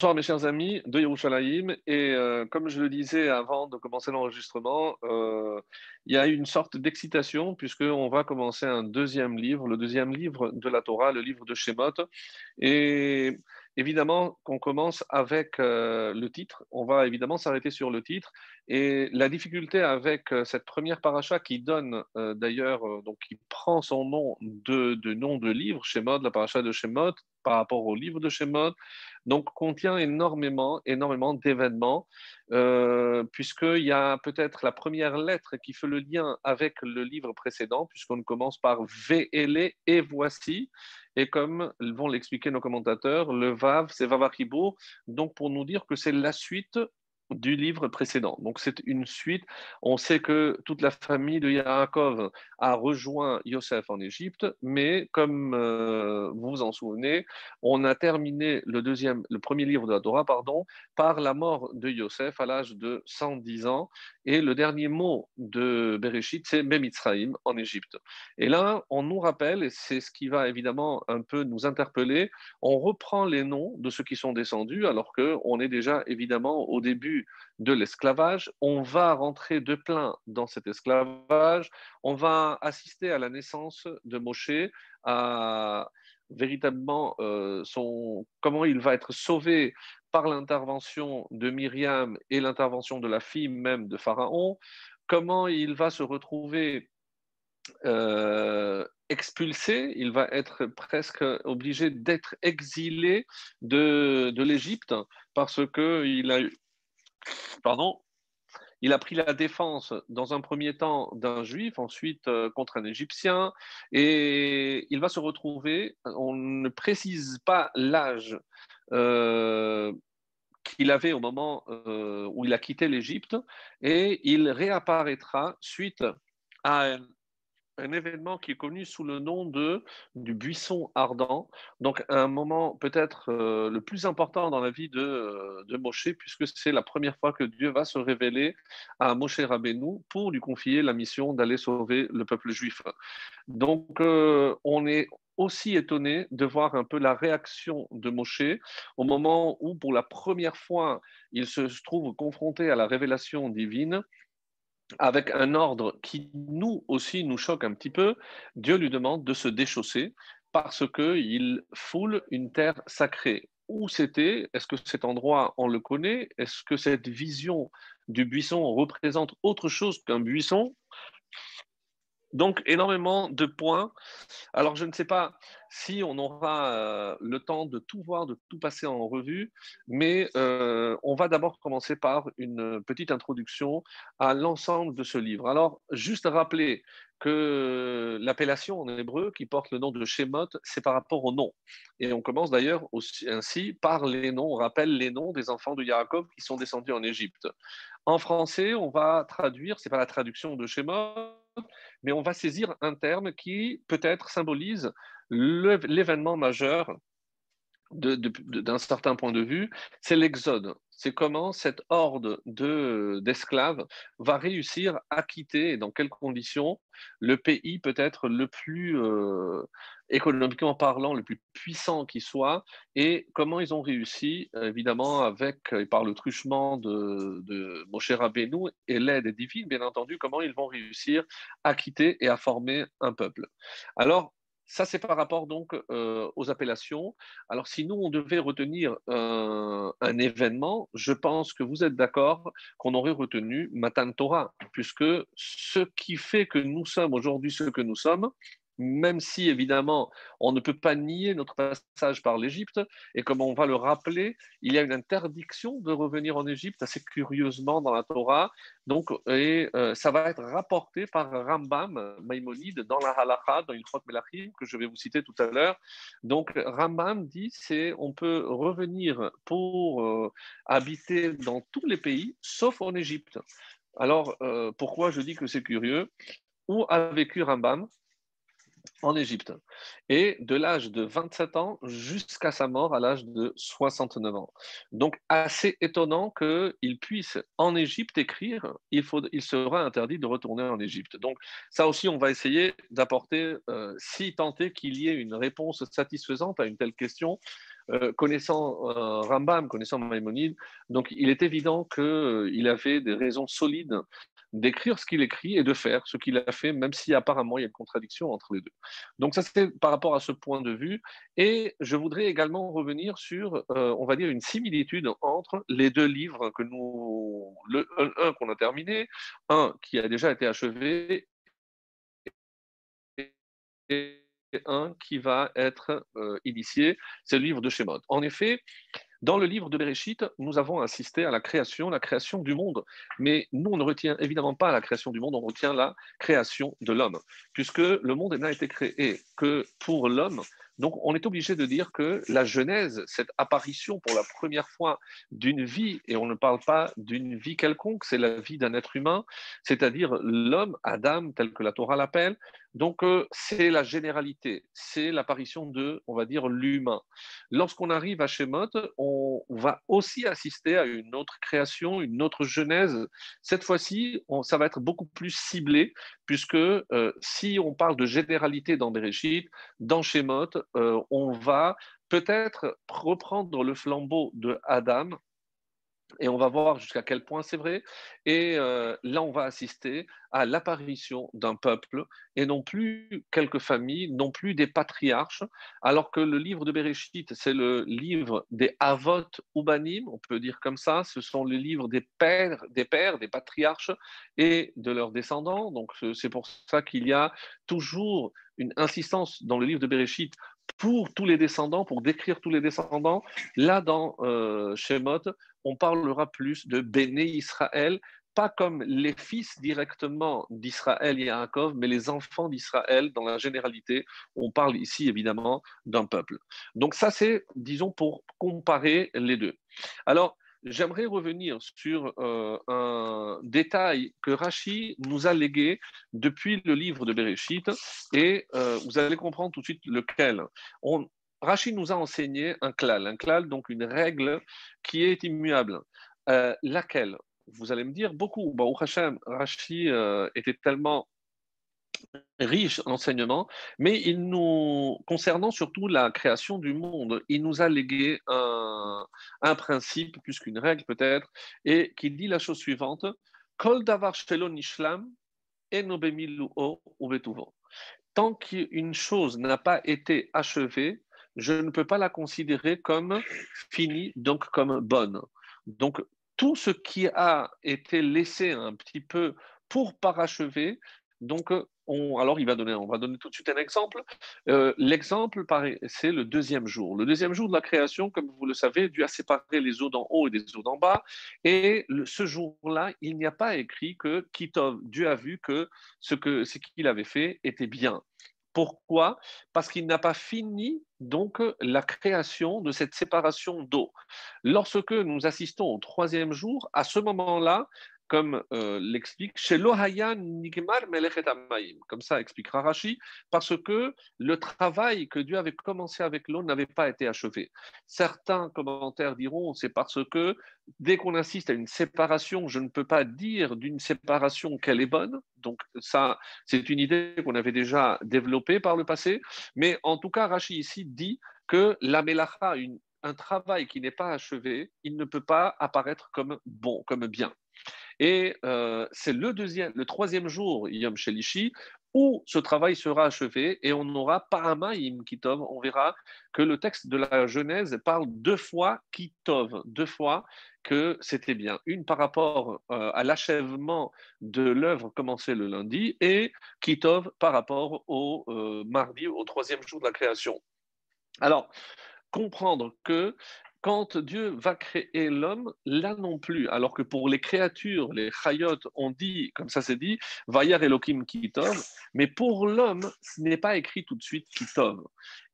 Bonsoir mes chers amis de Yerushalayim et euh, comme je le disais avant de commencer l'enregistrement, euh, il y a une sorte d'excitation puisqu'on va commencer un deuxième livre, le deuxième livre de la Torah, le livre de Shemot. Et évidemment qu'on commence avec euh, le titre, on va évidemment s'arrêter sur le titre. Et la difficulté avec cette première paracha qui donne d'ailleurs, donc qui prend son nom de, de nom de livre, Shemot, la paracha de Shemot, par rapport au livre de Shemot, donc contient énormément, énormément d'événements, euh, puisqu'il y a peut-être la première lettre qui fait le lien avec le livre précédent, puisqu'on commence par VLE et voici. Et comme vont l'expliquer nos commentateurs, le Vav, c'est Vavachibo, donc pour nous dire que c'est la suite du livre précédent. Donc c'est une suite. On sait que toute la famille de Yaakov a rejoint Yosef en Égypte, mais comme euh, vous vous en souvenez, on a terminé le deuxième, le premier livre de la Torah, pardon, par la mort de Yosef à l'âge de 110 ans. Et le dernier mot de Bereshit, c'est Bemitzraïm en Égypte. Et là, on nous rappelle, et c'est ce qui va évidemment un peu nous interpeller, on reprend les noms de ceux qui sont descendus, alors qu'on est déjà évidemment au début de l'esclavage. On va rentrer de plein dans cet esclavage. On va assister à la naissance de Moshe, à véritablement euh, son, comment il va être sauvé par l'intervention de Myriam et l'intervention de la fille même de Pharaon, comment il va se retrouver euh, expulsé, il va être presque obligé d'être exilé de, de l'Égypte parce qu'il a pardon, il a pris la défense dans un premier temps d'un juif, ensuite euh, contre un égyptien, et il va se retrouver, on ne précise pas l'âge euh, qu'il avait au moment euh, où il a quitté l'Égypte, et il réapparaîtra suite à un événement qui est connu sous le nom de du buisson ardent. Donc un moment peut-être euh, le plus important dans la vie de, euh, de Moshe, puisque c'est la première fois que Dieu va se révéler à Moshe Rabbeinu pour lui confier la mission d'aller sauver le peuple juif. Donc euh, on est aussi étonné de voir un peu la réaction de Moshe au moment où, pour la première fois, il se trouve confronté à la révélation divine avec un ordre qui nous aussi nous choque un petit peu, Dieu lui demande de se déchausser parce qu'il foule une terre sacrée. Où c'était? Est-ce que cet endroit, on le connaît? Est-ce que cette vision du buisson représente autre chose qu'un buisson? Donc, énormément de points. Alors, je ne sais pas si on aura euh, le temps de tout voir, de tout passer en revue, mais euh, on va d'abord commencer par une petite introduction à l'ensemble de ce livre. Alors, juste rappeler que l'appellation en hébreu qui porte le nom de Shemot, c'est par rapport au nom. Et on commence d'ailleurs ainsi par les noms, on rappelle les noms des enfants de Yaakov qui sont descendus en Égypte. En français, on va traduire, c'est pas la traduction de Shemot, mais on va saisir un terme qui peut-être symbolise l'événement majeur d'un certain point de vue, c'est l'exode. C'est comment cette horde d'esclaves va réussir à quitter, et dans quelles conditions, le pays peut-être le plus euh, économiquement parlant, le plus puissant qui soit, et comment ils ont réussi, évidemment, avec, par le truchement de, de Moshe Rabbeinu et l'aide divine, bien entendu, comment ils vont réussir à quitter et à former un peuple. Alors, ça, c'est par rapport donc euh, aux appellations. Alors, si nous, on devait retenir un, événement, je pense que vous êtes d'accord qu'on aurait retenu Matan Torah, puisque ce qui fait que nous sommes aujourd'hui ce que nous sommes, même si évidemment on ne peut pas nier notre passage par l'Égypte, et comme on va le rappeler, il y a une interdiction de revenir en Égypte assez curieusement dans la Torah, donc et euh, ça va être rapporté par Rambam Maïmonide dans la Halacha, dans une Chot Melachim que je vais vous citer tout à l'heure. Donc Rambam dit c'est on peut revenir pour euh, habiter dans tous les pays sauf en Égypte. Alors euh, pourquoi je dis que c'est curieux? Où a vécu Rambam? En Égypte. Et de l'âge de 27 ans jusqu'à sa mort à l'âge de 69 ans. Donc, assez étonnant qu'il puisse en Égypte écrire, il, faut, il sera interdit de retourner en Égypte. Donc, ça aussi, on va essayer d'apporter, euh, si est qu'il y ait une réponse satisfaisante à une telle question, euh, connaissant euh, Rambam, connaissant Maïmonide, donc il est évident qu'il avait des raisons solides d'écrire ce qu'il écrit et de faire ce qu'il a fait, même si apparemment il y a une contradiction entre les deux. Donc ça, c'est par rapport à ce point de vue. Et je voudrais également revenir sur, on va dire, une similitude entre les deux livres que nous, le un qu'on a terminé, un qui a déjà été achevé et un qui va être euh, initié, c'est le livre de Shemot. En effet, dans le livre de Bereshit, nous avons assisté à la création, la création du monde. Mais nous, on ne retient évidemment pas la création du monde, on retient la création de l'homme, puisque le monde n'a été créé que pour l'homme, donc, on est obligé de dire que la Genèse, cette apparition pour la première fois d'une vie, et on ne parle pas d'une vie quelconque, c'est la vie d'un être humain, c'est-à-dire l'homme, Adam, tel que la Torah l'appelle. Donc, euh, c'est la généralité, c'est l'apparition de, on va dire, l'humain. Lorsqu'on arrive à Shemot, on va aussi assister à une autre création, une autre Genèse. Cette fois-ci, ça va être beaucoup plus ciblé, puisque euh, si on parle de généralité dans Bereshit, dans Shemot, euh, on va peut-être reprendre le flambeau de Adam et on va voir jusqu'à quel point c'est vrai. Et euh, là, on va assister à l'apparition d'un peuple et non plus quelques familles, non plus des patriarches, alors que le livre de Bereshit, c'est le livre des Avot Ubanim, on peut dire comme ça, ce sont les livres des pères, des pères, des patriarches et de leurs descendants. Donc c'est pour ça qu'il y a toujours une insistance dans le livre de Bereshit pour tous les descendants, pour décrire tous les descendants. Là, dans euh, Shemot, on parlera plus de Béné Israël, pas comme les fils directement d'Israël et Yaakov, mais les enfants d'Israël dans la généralité. On parle ici évidemment d'un peuple. Donc ça, c'est, disons, pour comparer les deux. Alors, j'aimerais revenir sur euh, un détail que Rachi nous a légué depuis le livre de Bereshit, et euh, vous allez comprendre tout de suite lequel. On, Rachi nous a enseigné un klal, un klal, donc une règle qui est immuable. Euh, laquelle? Vous allez me dire beaucoup. Bon, Hashem, Rachi était tellement riche enseignement, mais il nous, concernant surtout la création du monde, il nous a légué un, principe, plus qu'une règle peut-être, et qui dit la chose suivante Kol davar Tant qu'une chose n'a pas été achevée, je ne peux pas la considérer comme finie, donc comme bonne. Donc, tout ce qui a été laissé un petit peu pour parachever, donc alors, il va donner, on va donner tout de suite un exemple. Euh, l'exemple, c'est le deuxième jour. Le deuxième jour de la création, comme vous le savez, Dieu a séparé les eaux d'en haut et des eaux d'en bas. Et ce jour-là, il n'y a pas écrit que Kitov, Dieu a vu que ce que ce qu'il avait fait était bien. Pourquoi? Parce qu'il n'a pas fini donc la création de cette séparation d'eau. Lorsque nous assistons au troisième jour, à ce moment-là, comme euh, l'explique chez Lohayan Nigmar Melechet Comme ça expliquera Rashi, parce que le travail que Dieu avait commencé avec l'eau n'avait pas été achevé. Certains commentaires diront c'est parce que dès qu'on insiste à une séparation, je ne peux pas dire d'une séparation qu'elle est bonne. Donc ça, c'est une idée qu'on avait déjà développée par le passé. Mais en tout cas, Rashi ici dit que la Melacha, un travail qui n'est pas achevé, il ne peut pas apparaître comme bon, comme bien. Et euh, c'est le deuxième, le troisième jour, Yom Shelishi, où ce travail sera achevé et on aura Paramaim Kitov. On verra que le texte de la Genèse parle deux fois Kitov, deux fois que c'était bien. Une par rapport euh, à l'achèvement de l'œuvre commencée le lundi et Kitov par rapport au euh, mardi, au troisième jour de la création. Alors, comprendre que quand Dieu va créer l'homme, là non plus, alors que pour les créatures, les chayot, on dit, comme ça c'est dit, Vayar Elohim Kitov, mais pour l'homme, ce n'est pas écrit tout de suite Kitov.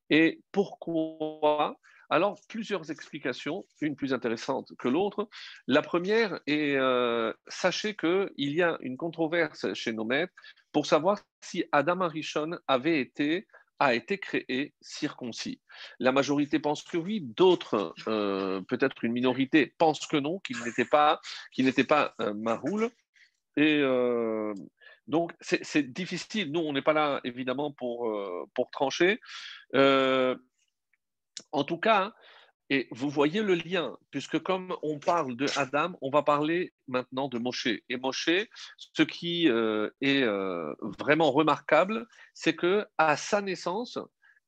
Et pourquoi? Alors, plusieurs explications, une plus intéressante que l'autre. La première est, euh, sachez qu'il y a une controverse chez nos maîtres pour savoir si Adam Arishon avait été a été créé circoncis. La majorité pense que oui, d'autres, euh, peut-être une minorité, pensent que non, qu'il n'était pas, qu'il pas maroul. Et euh, donc, c'est difficile. Nous, on n'est pas là, évidemment, pour, euh, pour trancher. en tout cas, Et vous voyez le lien, puisque comme on parle de Adam, on va parler maintenant de Moshe. Et Moshe, ce qui euh, est euh, vraiment remarquable, c'est que à sa naissance,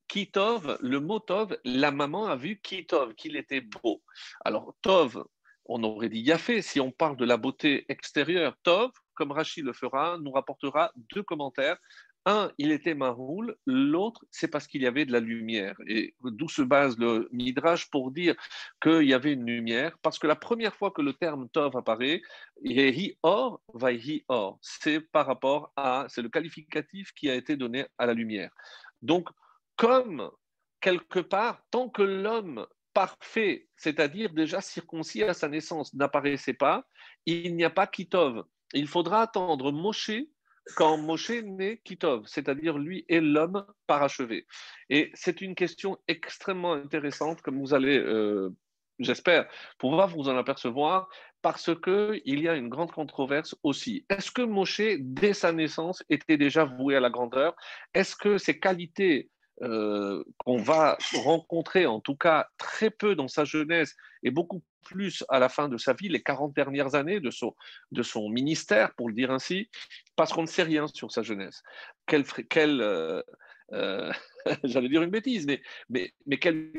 Kitov, le mot Tov, la maman a vu Kitov, qu'il était beau. Alors Tov, on aurait dit Yafé, si on parle de la beauté extérieure, Tov, comme Rachid le fera, nous rapportera deux commentaires un, il était maroul, l'autre, c'est parce qu'il y avait de la lumière. Et d'où se base le Midrash pour dire qu'il y avait une lumière, parce que la première fois que le terme Tov apparaît, hi or, hi or, c'est par rapport à, c'est le qualificatif qui a été donné à la lumière. Donc, comme quelque part, tant que l'homme parfait, c'est-à-dire déjà circoncis à sa naissance, n'apparaissait pas, il n'y a pas Kitov. Il faudra attendre Moshe quand Moshe naît Kitov, c'est-à-dire lui est l'homme parachevé. Et c'est une question extrêmement intéressante, comme vous allez, euh, j'espère, pouvoir vous en apercevoir, parce qu'il y a une grande controverse aussi. Est-ce que Moshe, dès sa naissance, était déjà voué à la grandeur? Est-ce que ses qualités euh, qu'on va rencontrer, en tout cas très peu dans sa jeunesse et beaucoup plus à la fin de sa vie, les 40 dernières années de son, ministère, pour le dire ainsi, parce qu'on ne sait rien sur sa jeunesse. Quelle, quelle euh, euh, j'allais dire une bêtise, mais, quelle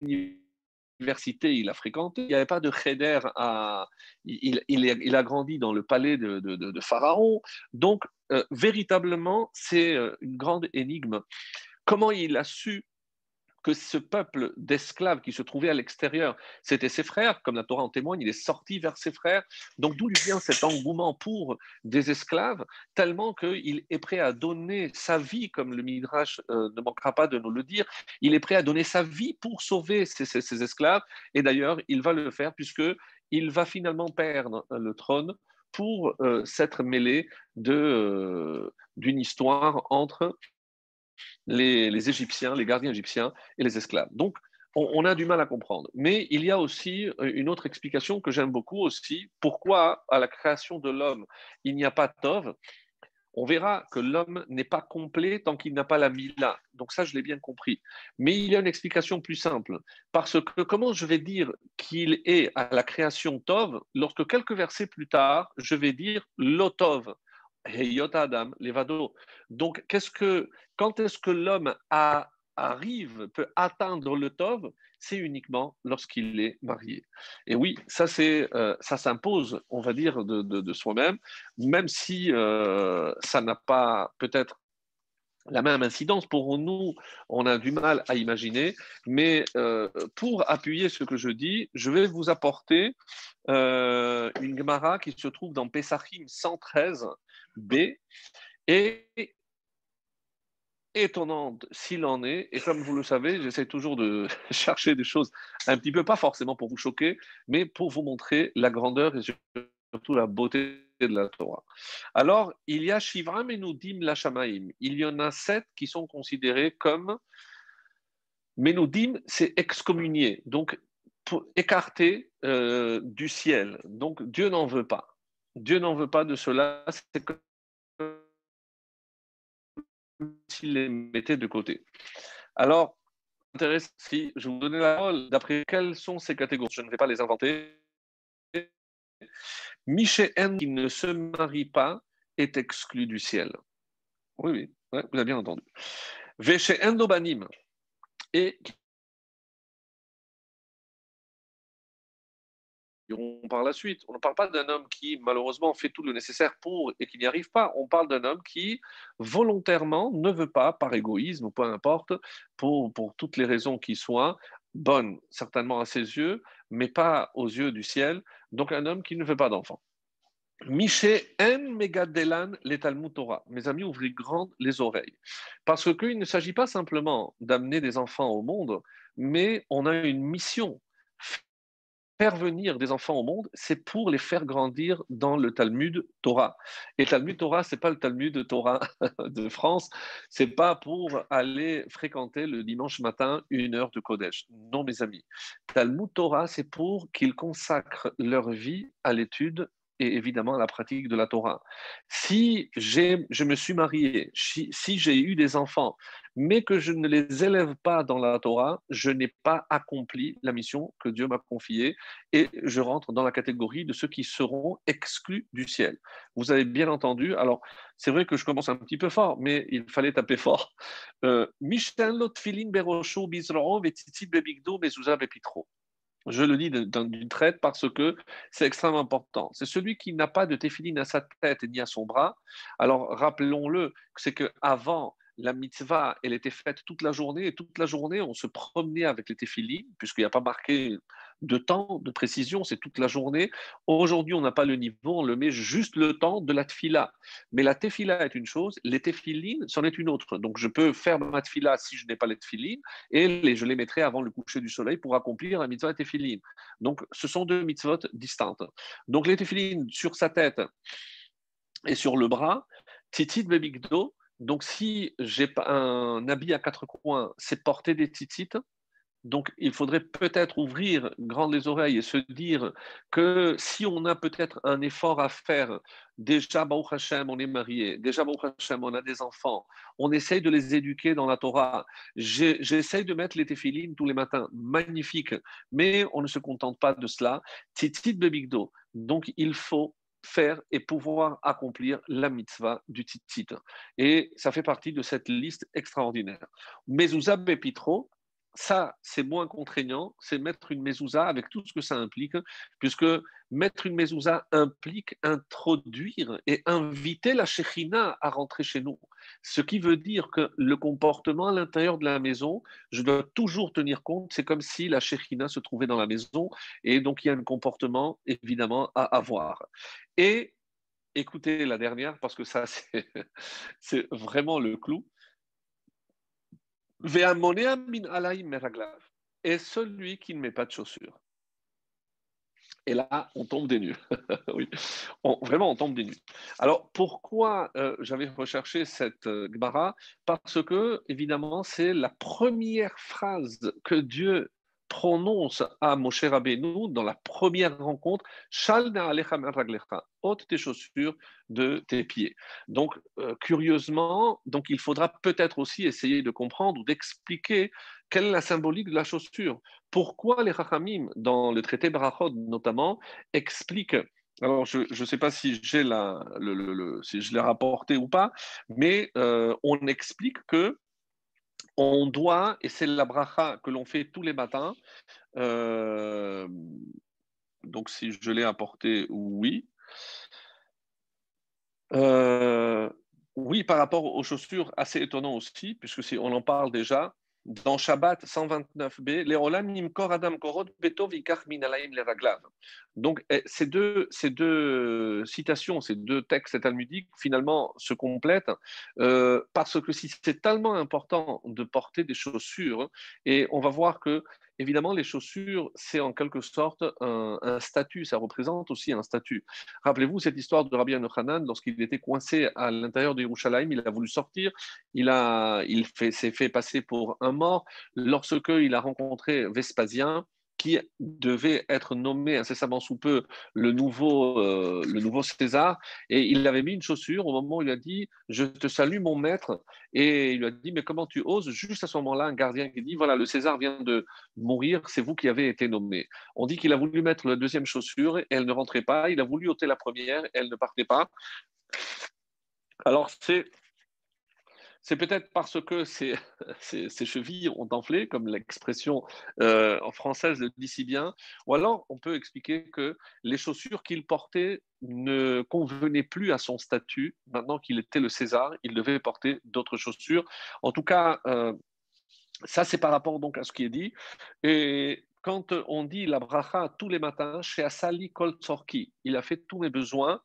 université il a fréquenté. Il n'y avait pas de cheder à. Il, a grandi dans le palais de Pharaon. Donc, véritablement, c'est une grande énigme. Comment il a su que ce peuple d'esclaves qui se trouvait à l'extérieur, c'était ses frères, comme la Torah en témoigne, il est sorti vers ses frères. Donc d'où vient cet engouement pour des esclaves, tellement qu'il est prêt à donner sa vie, comme le Midrash euh, ne manquera pas de nous le dire, il est prêt à donner sa vie pour sauver ces, esclaves. Et d'ailleurs, il va le faire puisque il va finalement perdre le trône pour euh, s'être mêlé euh, d'une histoire entre les, Égyptiens, les gardiens égyptiens et les esclaves. Donc, on, a du mal à comprendre. Mais il y a aussi euh, une autre explication que j'aime beaucoup aussi. Pourquoi à la création de l'homme, il n'y a pas Tov? On verra que l'homme n'est pas complet tant qu'il n'a pas la Mila. Donc ça, je l'ai bien compris. Mais il y a une explication plus simple. Parce que comment je vais dire qu'il est à la création Tov lorsque quelques versets plus tard, je vais dire Lotov Adam, Levado. Donc, qu'est-ce que, quand est-ce que l'homme arrive, peut atteindre le Tov? C'est uniquement lorsqu'il est marié. Et oui, ça, euh, ça s'impose, on va dire, de, soi-même, même si euh, ça n'a pas peut-être la même incidence pour nous, on a du mal à imaginer, mais euh, pour appuyer ce que je dis, je vais vous apporter une Gemara qui se trouve dans Pesachim 113, B. Et étonnante s'il en est, et comme vous le savez, j'essaie toujours de chercher des choses un petit peu, pas forcément pour vous choquer, mais pour vous montrer la grandeur et surtout la beauté de la Torah. Alors, il y a Shivram et Nudim Lashamaim. Il y en a sept qui sont considérés comme Menudim, c'est excommunié, donc écarté euh, du ciel. Donc Dieu n'en veut pas. Dieu n'en veut pas de cela, c'est comme s'il les mettait de côté. Alors, intéressant, si je vous donnais la parole, d'après quelles sont ces catégories? Je ne vais pas les inventer. N qui ne se marie pas est exclu du ciel. Oui, oui, vous avez bien entendu. Véché Endobanim et par la suite. On ne parle pas d'un homme qui, malheureusement, fait tout le nécessaire pour et qui n'y arrive pas. On parle d'un homme qui, volontairement, ne veut pas, par égoïsme ou peu importe, pour, pour toutes les raisons qui soient, bonnes certainement à ses yeux, mais pas aux yeux du ciel. Donc un homme qui ne veut pas d'enfant. Miché en megadelan. Mes amis, ouvrez grand les oreilles. Parce qu'il ne s'agit pas simplement d'amener des enfants au monde, mais on a une mission faire venir des enfants au monde, c'est pour les faire grandir dans le Talmud Torah. Et Talmud Torah, c'est pas le Talmud Torah de France, c'est pas pour aller fréquenter le dimanche matin une heure de Kodesh. Non, mes amis. Talmud Torah, c'est pour qu'ils consacrent leur vie à l'étude et évidemment la pratique de la Torah. Si je me suis marié, si, j'ai eu des enfants, mais que je ne les élève pas dans la Torah, je n'ai pas accompli la mission que Dieu m'a confiée et je rentre dans la catégorie de ceux qui seront exclus du ciel. Vous avez bien entendu, alors c'est vrai que je commence un petit peu fort, mais il fallait taper fort. Euh, je le dis d'une traite parce que c'est extrêmement important. C'est celui qui n'a pas de téphiline à sa tête ni à son bras. Alors rappelons-le, c'est qu'avant, la mitzvah, elle était faite toute la journée, et toute la journée, on se promenait avec les téphilines, puisqu'il n'y a pas marqué de temps, de précision, c'est toute la journée. Aujourd'hui, on n'a pas le niveau, on le met juste le temps de la tefila. Mais la tefila est une chose, les téphilines, c'en est une autre. Donc, je peux faire ma tefila si je n'ai pas les téphilines, et je les mettrai avant le coucher du soleil pour accomplir la mitzvah téphilines. Donc, ce sont deux mitzvot distinctes. Donc, les téphilines sur sa tête et sur le bras, titit bebigdo, donc, si j'ai un habit à quatre coins, c'est porter des titites. Donc, il faudrait peut-être ouvrir grand les oreilles et se dire que si on a peut-être un effort à faire, déjà, Baruch Hashem, on est marié, déjà, Baruch Hashem, on a des enfants, on essaye de les éduquer dans la Torah. J'essaye de mettre les téphilines tous les matins, magnifique, mais on ne se contente pas de cela. Titit bebigdo. Donc, il faut faire et pouvoir accomplir la mitzvah du tzitzit. Et ça fait partie de cette liste extraordinaire. Mezouza Bepitro, ça, c'est moins contraignant, c'est mettre une mezouza avec tout ce que ça implique, puisque mettre une mezouza implique introduire et inviter la shechina à rentrer chez nous. Ce qui veut dire que le comportement à l'intérieur de la maison, je dois toujours tenir compte, c'est comme si la shechina se trouvait dans la maison, et donc il y a un comportement évidemment à avoir. Et écoutez la dernière, parce que ça, c'est vraiment le clou. Et celui qui ne met pas de chaussures. Et là, on tombe des nues. oui, vraiment, on tombe des nues. Alors, pourquoi euh, j'avais recherché cette euh, Parce que, évidemment, c'est la première phrase que Dieu prononce à Moshe Rabbeinu dans la première rencontre ôte tes chaussures de tes pieds. Donc, euh, curieusement, donc il faudra peut-être aussi essayer de comprendre ou d'expliquer quelle est la symbolique de la chaussure. Pourquoi les Rachamim, dans le traité Barachot notamment, expliquent alors, je ne sais pas si, j'ai la, le, si je l'ai rapporté ou pas, mais euh, on explique que on doit, et c'est la bracha que l'on fait tous les matins, euh, donc si je l'ai apporté, oui. Euh, oui, par rapport aux chaussures, assez étonnant aussi, puisque si on en parle déjà, dans Shabbat 129b, Nimkor Adam Korot Donc, eh, ces deux, ces deux citations, ces deux textes talmudiques, finalement, se complètent euh, parce que si c'est tellement important de porter des chaussures, et on va voir que Évidemment, les chaussures, c'est en quelque sorte un, statut, ça représente aussi un statut. Rappelez-vous cette histoire de Rabbi Hanan, lorsqu'il était coincé à l'intérieur de Yerushalayim, il a voulu sortir, il, a, il s'est fait passer pour un mort. Lorsqu'il a rencontré Vespasien, qui devait être nommé incessamment sous peu le nouveau, euh, le nouveau César. Et il avait mis une chaussure au moment où il a dit Je te salue, mon maître. Et il lui a dit Mais comment tu oses? Juste à ce moment-là, un gardien qui dit Voilà, le César vient de mourir, c'est vous qui avez été nommé. On dit qu'il a voulu mettre la deuxième chaussure et elle ne rentrait pas. Il a voulu ôter la première elle ne partait pas. Alors, c'est c'est peut-être parce que ces, chevilles ont enflé, comme l'expression euh, en française le dit si bien, ou alors on peut expliquer que les chaussures qu'il portait ne convenaient plus à son statut. Maintenant qu'il était le César, il devait porter d'autres chaussures. En tout cas, euh, ça c'est par rapport donc à ce qui est dit. Et quand on dit la bracha tous les matins, chez Asali Kol il a fait tous mes besoins.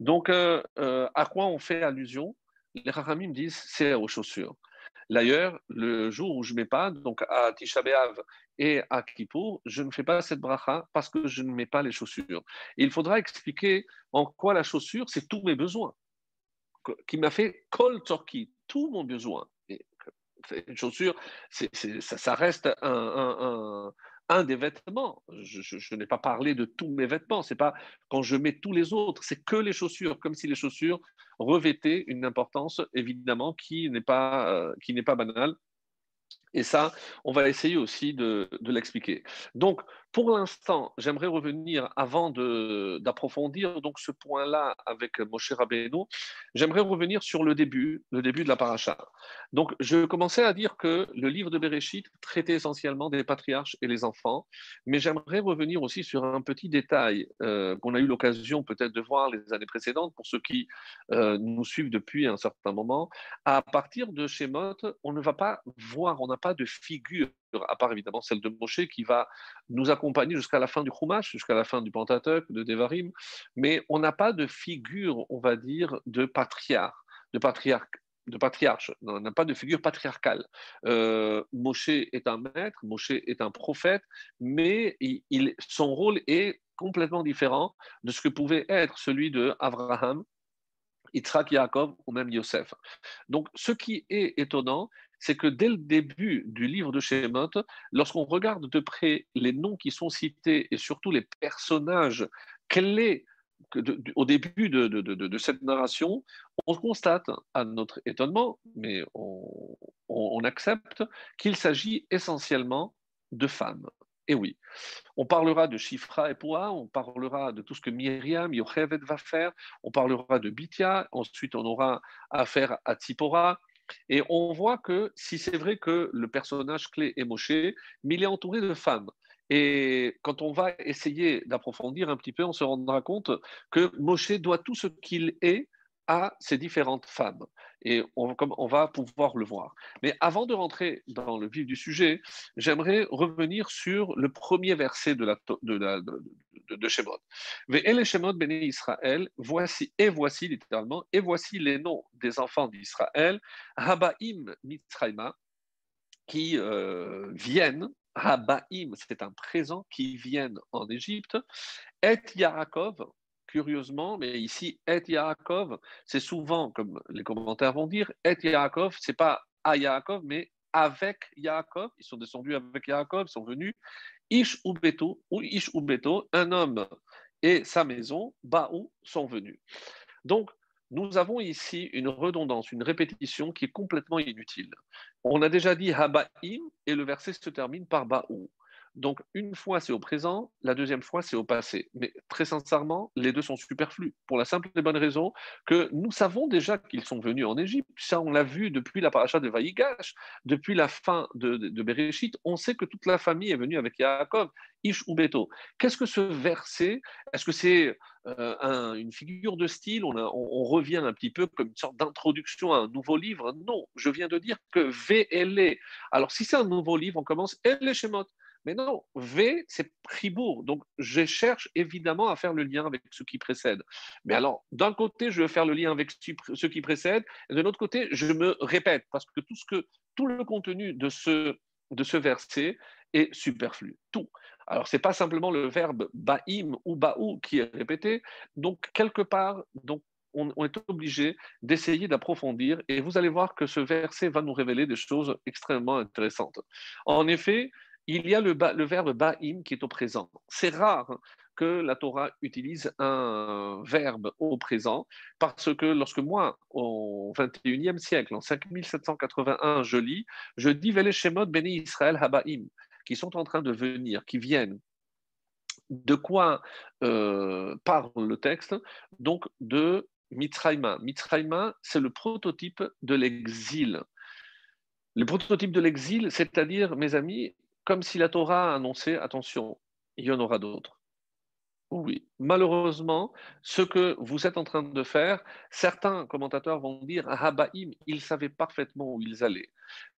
Donc, euh, à quoi on fait allusion? Les Rachamim disent c'est aux chaussures. D'ailleurs, le jour où je ne mets pas, donc à Tisha et à Kippour, je ne fais pas cette bracha parce que je ne mets pas les chaussures. il faudra expliquer en quoi la chaussure, c'est tous mes besoins, qui m'a fait kol torki, tout mon besoin. une chaussure, ça, reste un, un des vêtements. Je, n'ai pas parlé de tous mes vêtements. C'est pas quand je mets tous les autres. C'est que les chaussures, comme si les chaussures revêtaient une importance évidemment qui n'est pas euh, qui n'est pas banale. Et ça, on va essayer aussi de, l'expliquer. Donc, pour l'instant, j'aimerais revenir avant d'approfondir donc ce point-là avec Moshe Rabbeinu. J'aimerais revenir sur le début, le début de la paracha. Donc, je commençais à dire que le livre de Bereshit traitait essentiellement des patriarches et les enfants, mais j'aimerais revenir aussi sur un petit détail euh, qu'on a eu l'occasion peut-être de voir les années précédentes pour ceux qui euh, nous suivent depuis un certain moment. À partir de Shemot, on ne va pas voir, on n'a pas de figure à part évidemment celle de Moshe, qui va nous accompagner jusqu'à la fin du Chumash, jusqu'à la fin du Pentateuch, de Devarim, mais on n'a pas de figure, on va dire, de patriarche, de patriarche. De patriarche, on n'a pas de figure patriarcale. Euh, Moshe est un maître, Moshe est un prophète, mais son rôle est complètement différent de ce que pouvait être celui de Abraham, Yitzhak, Yaakov ou même Yosef. Donc, ce qui est étonnant, c'est que dès le début du livre de Shemot, lorsqu'on regarde de près les noms qui sont cités et surtout les personnages clés au début de, cette narration, on constate, à notre étonnement, mais on, accepte, qu'il s'agit essentiellement de femmes. Et oui, on parlera de Shifra et Poa, on parlera de tout ce que Myriam, Yochevet va faire, on parlera de Bithia, ensuite on aura affaire à Tzipora, et on voit que si c'est vrai que le personnage clé est Moshe, mais il est entouré de femmes. Et quand on va essayer d'approfondir un petit peu, on se rendra compte que Moshe doit tout ce qu'il est à ces différentes femmes. Et on, on, va pouvoir le voir. Mais avant de rentrer dans le vif du sujet, j'aimerais revenir sur le premier verset de, la, de, la, de, de, Shemot. Shemot Israël, voici, et voici littéralement, et voici les noms des enfants d'Israël, Habaim Mitzrayma, qui euh, viennent, Habaim, c'est un présent, qui viennent en Égypte, et Yaakov, curieusement, mais ici, Et Yaakov, c'est souvent, comme les commentaires vont dire, Et Yaakov, c'est pas à Yaakov, mais avec Yaakov. Ils sont descendus avec Yaakov, ils sont venus. Ish ou Beto, ou Ish ou Beto, un homme et sa maison, Baou, sont venus. Donc, nous avons ici une redondance, une répétition qui est complètement inutile. On a déjà dit Habaim et le verset se termine par Baou. Donc, une fois, c'est au présent, la deuxième fois, c'est au passé. Mais très sincèrement, les deux sont superflus, pour la simple et bonne raison que nous savons déjà qu'ils sont venus en Égypte. Ça, on l'a vu depuis la paracha de Vaïgash, depuis la fin de, de. On sait que toute la famille est venue avec Yaakov, Ish ou Beto. Qu'est-ce que ce verset Est-ce que c'est euh, une figure de style? On, revient un petit peu comme une sorte d'introduction à un nouveau livre? Non, je viens de dire que VLE. Alors, si c'est un nouveau livre, on commence Elle Shemot. Mais non, V, c'est Pribourg. Donc, je cherche évidemment à faire le lien avec ce qui précède. Mais alors, d'un côté, je veux faire le lien avec ce qui précède, et de l'autre côté, je me répète, parce que tout, ce que, tout le contenu de ce, de ce verset est superflu. Tout. Alors, ce n'est pas simplement le verbe ba'im ou ba'ou qui est répété. Donc, quelque part, donc, on, on est obligé d'essayer d'approfondir et vous allez voir que ce verset va nous révéler des choses extrêmement intéressantes. En effet, il y a le, verbe ba'im qui est au présent. C'est rare que la Torah utilise un verbe au présent, parce que lorsque moi, au 21e siècle, en 5781, je lis, je dis Vele Shemot Beni Israël Habaim, qui sont en train de venir, qui viennent. De quoi euh, parle le texte? Donc de Mitzrayma. Mitzrayma, c'est le prototype de l'exil. Le prototype de l'exil, c'est-à-dire, mes amis, comme si la Torah a annoncé, attention, il y en aura d'autres. Oui, malheureusement, ce que vous êtes en train de faire, certains commentateurs vont dire Habaïm, ils savaient parfaitement où ils allaient.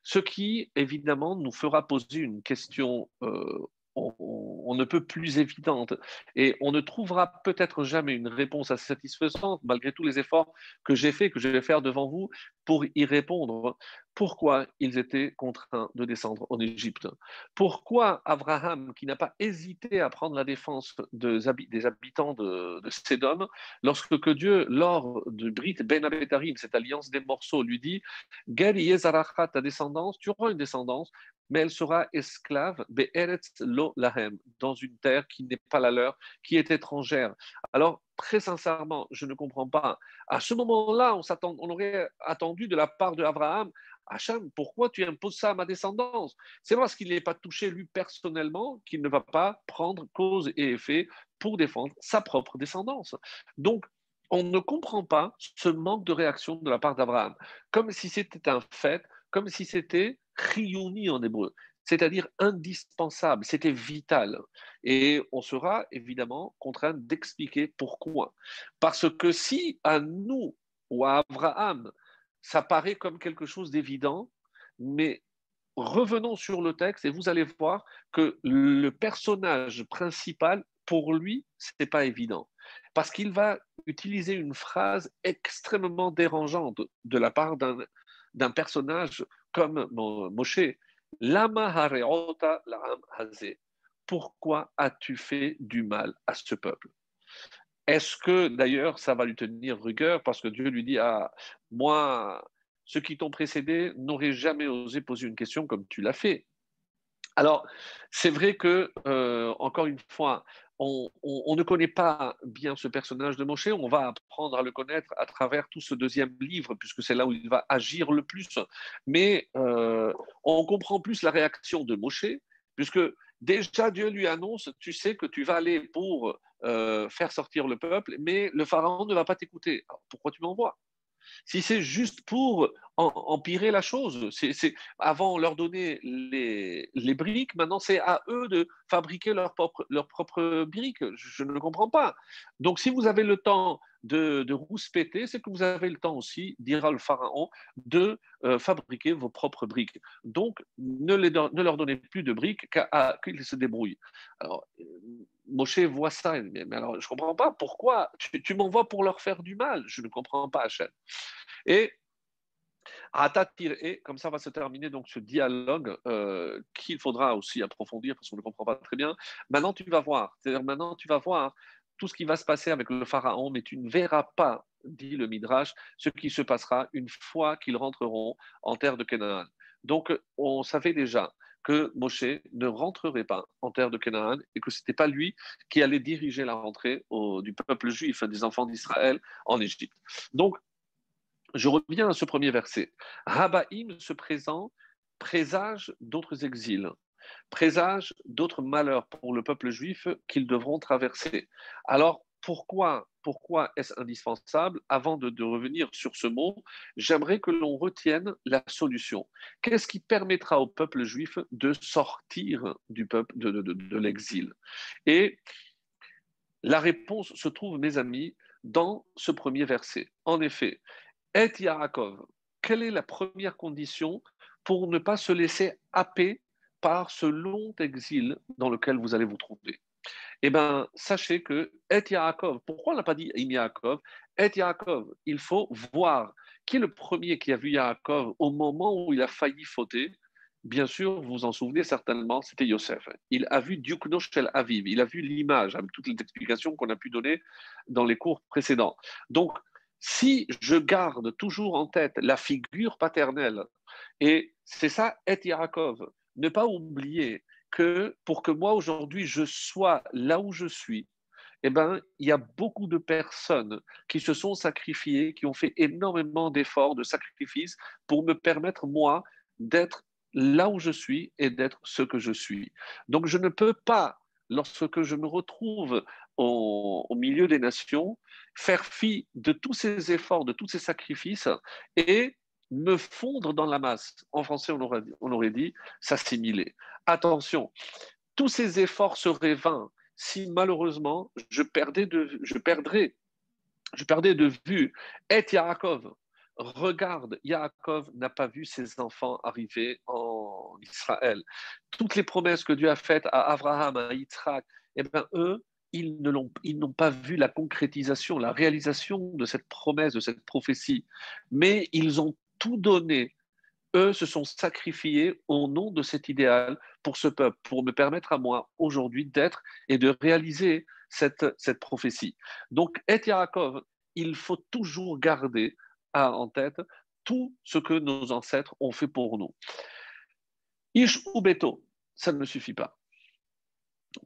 Ce qui, évidemment, nous fera poser une question euh, on, ne peut plus évidente. Et on ne trouvera peut-être jamais une réponse satisfaisante, malgré tous les efforts que j'ai faits, que je vais faire devant vous, pour y répondre. Pourquoi ils étaient contraints de descendre en Égypte? Pourquoi Abraham, qui n'a pas hésité à prendre la défense des habitants de, Sédom, lorsque que Dieu, lors du Brit Ben Abetarim, cette alliance des morceaux, lui dit Yezaracha, ta descendance, tu auras une descendance, mais elle sera esclave, lo lahem, dans une terre qui n'est pas la leur, qui est étrangère. Alors, très sincèrement, je ne comprends pas. À ce moment-là, on, on aurait attendu de la part d'Abraham Hacham, pourquoi tu imposes ça à ma descendance? C'est parce qu'il n'est pas touché lui personnellement qu'il ne va pas prendre cause et effet pour défendre sa propre descendance. Donc, on ne comprend pas ce manque de réaction de la part d'Abraham, comme si c'était un fait, comme si c'était chiyuni en hébreu, c'est-à-dire indispensable, c'était vital. Et on sera évidemment contraint d'expliquer pourquoi. Parce que si à nous ou à Abraham, ça paraît comme quelque chose d'évident, mais revenons sur le texte et vous allez voir que le personnage principal, pour lui, ce n'est pas évident. Parce qu'il va utiliser une phrase extrêmement dérangeante de la part d'un personnage comme Moshe. Lama hareota Pourquoi as-tu fait du mal à ce peuple? Est-ce que d'ailleurs ça va lui tenir rigueur parce que Dieu lui dit Ah, moi, ceux qui t'ont précédé n'auraient jamais osé poser une question comme tu l'as fait? Alors, c'est vrai que, euh, encore une fois, on, ne connaît pas bien ce personnage de Moshe, on va apprendre à le connaître à travers tout ce deuxième livre, puisque c'est là où il va agir le plus. Mais euh, on comprend plus la réaction de Moshe, puisque déjà Dieu lui annonce, tu sais que tu vas aller pour euh, faire sortir le peuple, mais le pharaon ne va pas t'écouter. Pourquoi tu m'envoies? Si c'est juste pour empirer la chose, c'est avant leur donner les, briques, maintenant c'est à eux de fabriquer leurs propres leur propre briques. Je, ne comprends pas. Donc si vous avez le temps de, de rouspéter, c'est que vous avez le temps aussi, dira le pharaon, de euh, fabriquer vos propres briques. Donc ne, les, ne leur donnez plus de briques qu'ils se débrouillent. Alors, Moshe voit ça, mais, alors je ne comprends pas pourquoi tu, m'envoies pour leur faire du mal. Je ne comprends pas, Hachem. Et et comme ça va se terminer donc ce dialogue euh, qu'il faudra aussi approfondir parce qu'on ne comprend pas très bien. Maintenant, tu vas voir, c'est-à-dire maintenant tu vas voir tout ce qui va se passer avec le pharaon, mais tu ne verras pas, dit le Midrash, ce qui se passera une fois qu'ils rentreront en terre de Canaan. Donc, on savait déjà que Moshe ne rentrerait pas en terre de Canaan et que ce n'était pas lui qui allait diriger la rentrée du peuple juif, des enfants d'Israël en Égypte. Donc, je reviens à ce premier verset. Rabaïm se présente, présage d'autres exils, présage d'autres malheurs pour le peuple juif qu'ils devront traverser. Alors, pourquoi, pourquoi est-ce indispensable Avant de, revenir sur ce mot, j'aimerais que l'on retienne la solution. Qu'est-ce qui permettra au peuple juif de sortir du peuple de, l'exil? Et la réponse se trouve, mes amis, dans ce premier verset. En effet, Et Yaakov, quelle est la première condition pour ne pas se laisser happer par ce long exil dans lequel vous allez vous trouver eh bien, sachez que Et Yaakov, pourquoi on n'a pas dit Im Yaakov? Et Yaakov, il faut voir qui est le premier qui a vu Yaakov au moment où il a failli fauter. Bien sûr, vous vous en souvenez certainement, c'était Yosef. Il a vu Diukno Shel Aviv, il a vu l'image, avec toutes les explications qu'on a pu donner dans les cours précédents. Donc, si je garde toujours en tête la figure paternelle, et c'est ça, Et Yaakov, ne pas oublier que pour que moi aujourd'hui je sois là où je suis, eh ben, il y a beaucoup de personnes qui se sont sacrifiées, qui ont fait énormément d'efforts, de sacrifices pour me permettre, moi, d'être là où je suis et d'être ce que je suis. Donc, je ne peux pas, lorsque je me retrouve au, au milieu des nations, faire fi de tous ces efforts, de tous ces sacrifices et me fondre dans la masse. En français, on aurait, dit s'assimiler. Attention, tous ces efforts seraient vains si malheureusement je perdais de, je perdrais, je de vue. Et Yaakov, regarde, Yaakov n'a pas vu ses enfants arriver en Israël. Toutes les promesses que Dieu a faites à Abraham, à Yitzhak, eh bien, eux, ils n'ont pas vu la concrétisation, la réalisation de cette promesse, de cette prophétie, mais ils ont tout donné. Eux se sont sacrifiés au nom de cet idéal pour ce peuple, pour me permettre à moi aujourd'hui d'être et de réaliser cette, cette prophétie. Donc, Et Yaakov, il faut toujours garder en tête tout ce que nos ancêtres ont fait pour nous. Ish ou beto, ça ne suffit pas.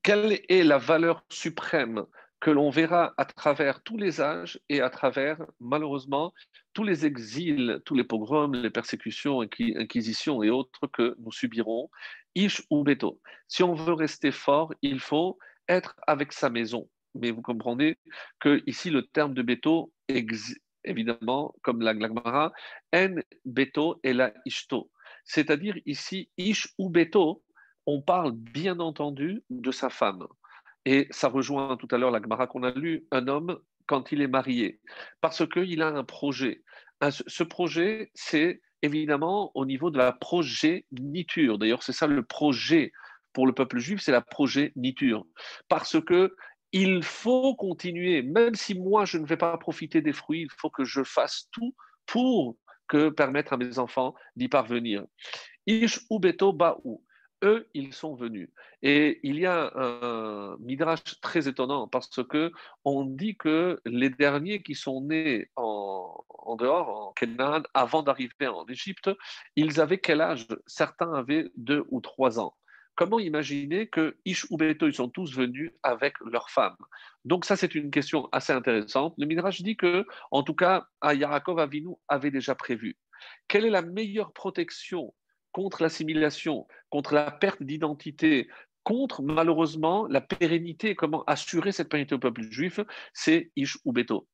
Quelle est la valeur suprême que l'on verra à travers tous les âges et à travers, malheureusement, tous les exils, tous les pogroms, les persécutions, inquisitions et autres que nous subirons, ish ou beto. Si on veut rester fort, il faut être avec sa maison. Mais vous comprenez que ici le terme de beto, évidemment, comme la Glagmara, en beto et la ishto. C'est-à-dire ici, ish ou beto, on parle bien entendu de sa femme. Et ça rejoint tout à l'heure la Gemara qu'on a lu, un homme quand il est marié, parce qu'il a un projet. Ce projet, c'est évidemment au niveau de la progéniture. D'ailleurs, c'est ça le projet pour le peuple juif, c'est la progéniture. Parce que il faut continuer, même si moi je ne vais pas profiter des fruits, il faut que je fasse tout pour que permettre à mes enfants d'y parvenir. Ish ou beto eux, ils sont venus. Et il y a un midrash très étonnant parce que on dit que les derniers qui sont nés en, dehors, en Canaan, avant d'arriver en Égypte, ils avaient quel âge? Certains avaient deux ou trois ans. Comment imaginer que Ish ou Beto, ils sont tous venus avec leurs femmes Donc ça, c'est une question assez intéressante. Le Midrash dit que, en tout cas, Yarakov Avinu avait déjà prévu. Quelle est la meilleure protection contre l'assimilation, contre la perte d'identité, contre malheureusement la pérennité, comment assurer cette pérennité au peuple juif, c'est Ish ou Beto.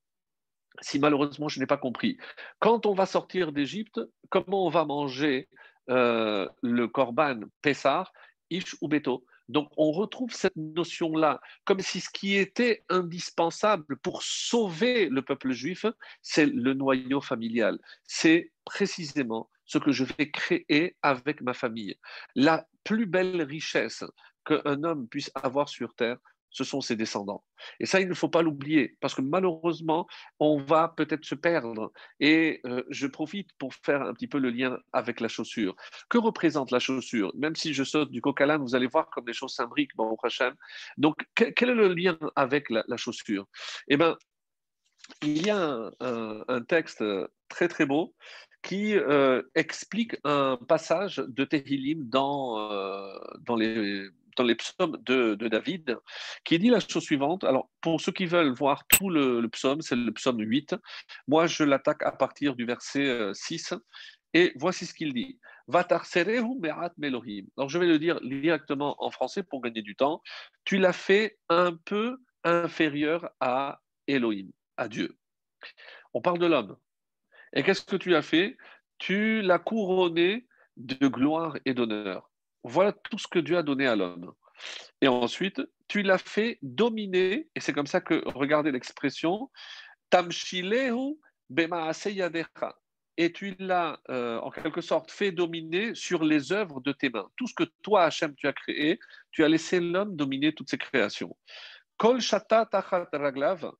Si malheureusement je n'ai pas compris, quand on va sortir d'Égypte, comment on va manger euh, le Korban Pessar, Ish ou Beto? Donc on retrouve cette notion-là, comme si ce qui était indispensable pour sauver le peuple juif, c'est le noyau familial. C'est précisément ce que je vais créer avec ma famille. La plus belle richesse qu'un homme puisse avoir sur Terre, ce sont ses descendants. Et ça, il ne faut pas l'oublier, parce que malheureusement, on va peut-être se perdre. Et euh, je profite pour faire un petit peu le lien avec la chaussure. Que représente la chaussure? Même si je saute du coq à vous allez voir comme les choses s'imbriquent, bon, prochain. Donc, quel est le lien avec la, chaussure? Eh bien, il y a un, texte très très beau qui euh, explique un passage de Tehillim dans, euh, dans, les, dans les psaumes de, David, qui dit la chose suivante. Alors, pour ceux qui veulent voir tout le, psaume, c'est le psaume 8. Moi, je l'attaque à partir du verset 6. Euh, et voici ce qu'il dit. Alors, je vais le dire directement en français pour gagner du temps. Tu l'as fait un peu inférieur à Elohim, à Dieu. On parle de l'homme. Et qu'est-ce que tu as fait? Tu l'as couronné de gloire et d'honneur. Voilà tout ce que Dieu a donné à l'homme. Et ensuite, tu l'as fait dominer, et c'est comme ça que, regardez l'expression, tamshilehu bemaaseyadecha. Et tu l'as euh, en quelque sorte fait dominer sur les œuvres de tes mains. Tout ce que toi, Hachem, tu as créé, tu as laissé l'homme dominer toutes ses créations. Kol shata tachat raglav,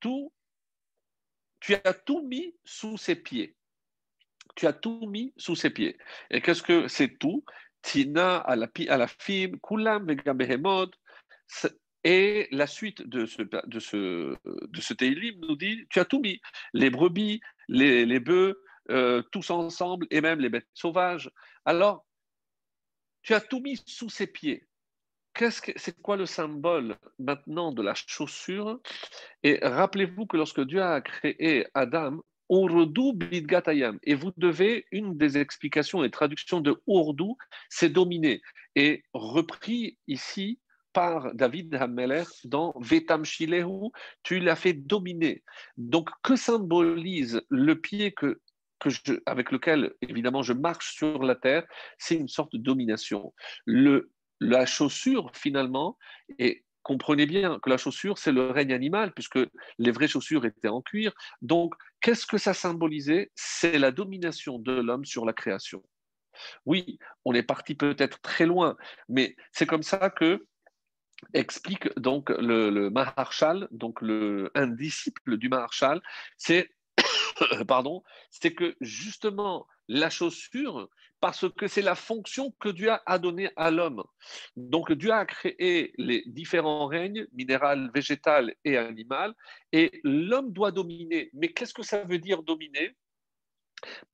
tout tu as tout mis sous ses pieds. Tu as tout mis sous ses pieds. Et qu'est-ce que c'est tout? Tina, à la, à la fim, kulam, et la suite de ce, de nous dit tu as tout mis, les brebis, les, les bœufs, euh, tous ensemble, et même les bêtes sauvages. Alors, tu as tout mis sous ses pieds c'est quoi le symbole maintenant de la chaussure? Et rappelez-vous que lorsque Dieu a créé Adam, Urdu bidgatayam. Et vous devez, une des explications et traductions de Urdu, c'est dominer. Et repris ici par David Hammeler dans Vetam Shilehu, tu l'as fait dominer. Donc, que symbolise le pied que, que avec lequel, évidemment, je marche sur la terre? C'est une sorte de domination. Le la chaussure, finalement, et comprenez bien que la chaussure, c'est le règne animal, puisque les vraies chaussures étaient en cuir. Donc, qu'est-ce que ça symbolisait? C'est la domination de l'homme sur la création. Oui, on est parti peut-être très loin, mais c'est comme ça que explique donc le, le Maharshal, donc le, un disciple du Maharshal, c'est pardon, c'est que justement la chaussure, parce que c'est la fonction que Dieu a donnée à l'homme. Donc Dieu a créé les différents règnes, minéral, végétal et animal, et l'homme doit dominer. Mais qu'est-ce que ça veut dire dominer?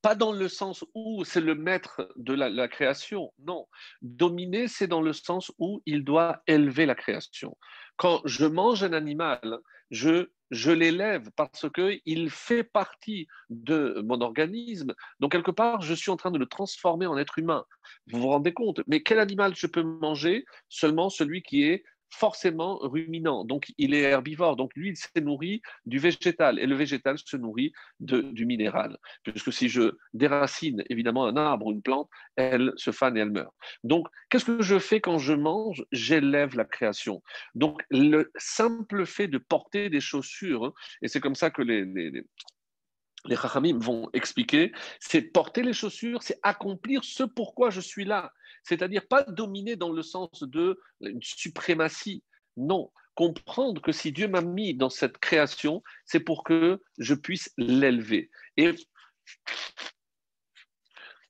Pas dans le sens où c'est le maître de la, création, non. Dominer, c'est dans le sens où il doit élever la création. Quand je mange un animal, je, l'élève parce qu'il fait partie de mon organisme. Donc, quelque part, je suis en train de le transformer en être humain. Vous vous rendez compte? Mais quel animal je peux manger Seulement celui qui est forcément ruminant. Donc, il est herbivore. Donc, lui, il s'est nourri du végétal. Et le végétal se nourrit du minéral. Puisque si je déracine évidemment un arbre ou une plante, elle se fane et elle meurt. Donc, qu'est-ce que je fais quand je mange? J'élève la création. Donc, le simple fait de porter des chaussures, hein, et c'est comme ça que les vont expliquer, c'est porter les chaussures, c'est accomplir ce pourquoi je suis là. C'est-à-dire pas dominer dans le sens de une suprématie. Non, comprendre que si Dieu m'a mis dans cette création, c'est pour que je puisse l'élever. Et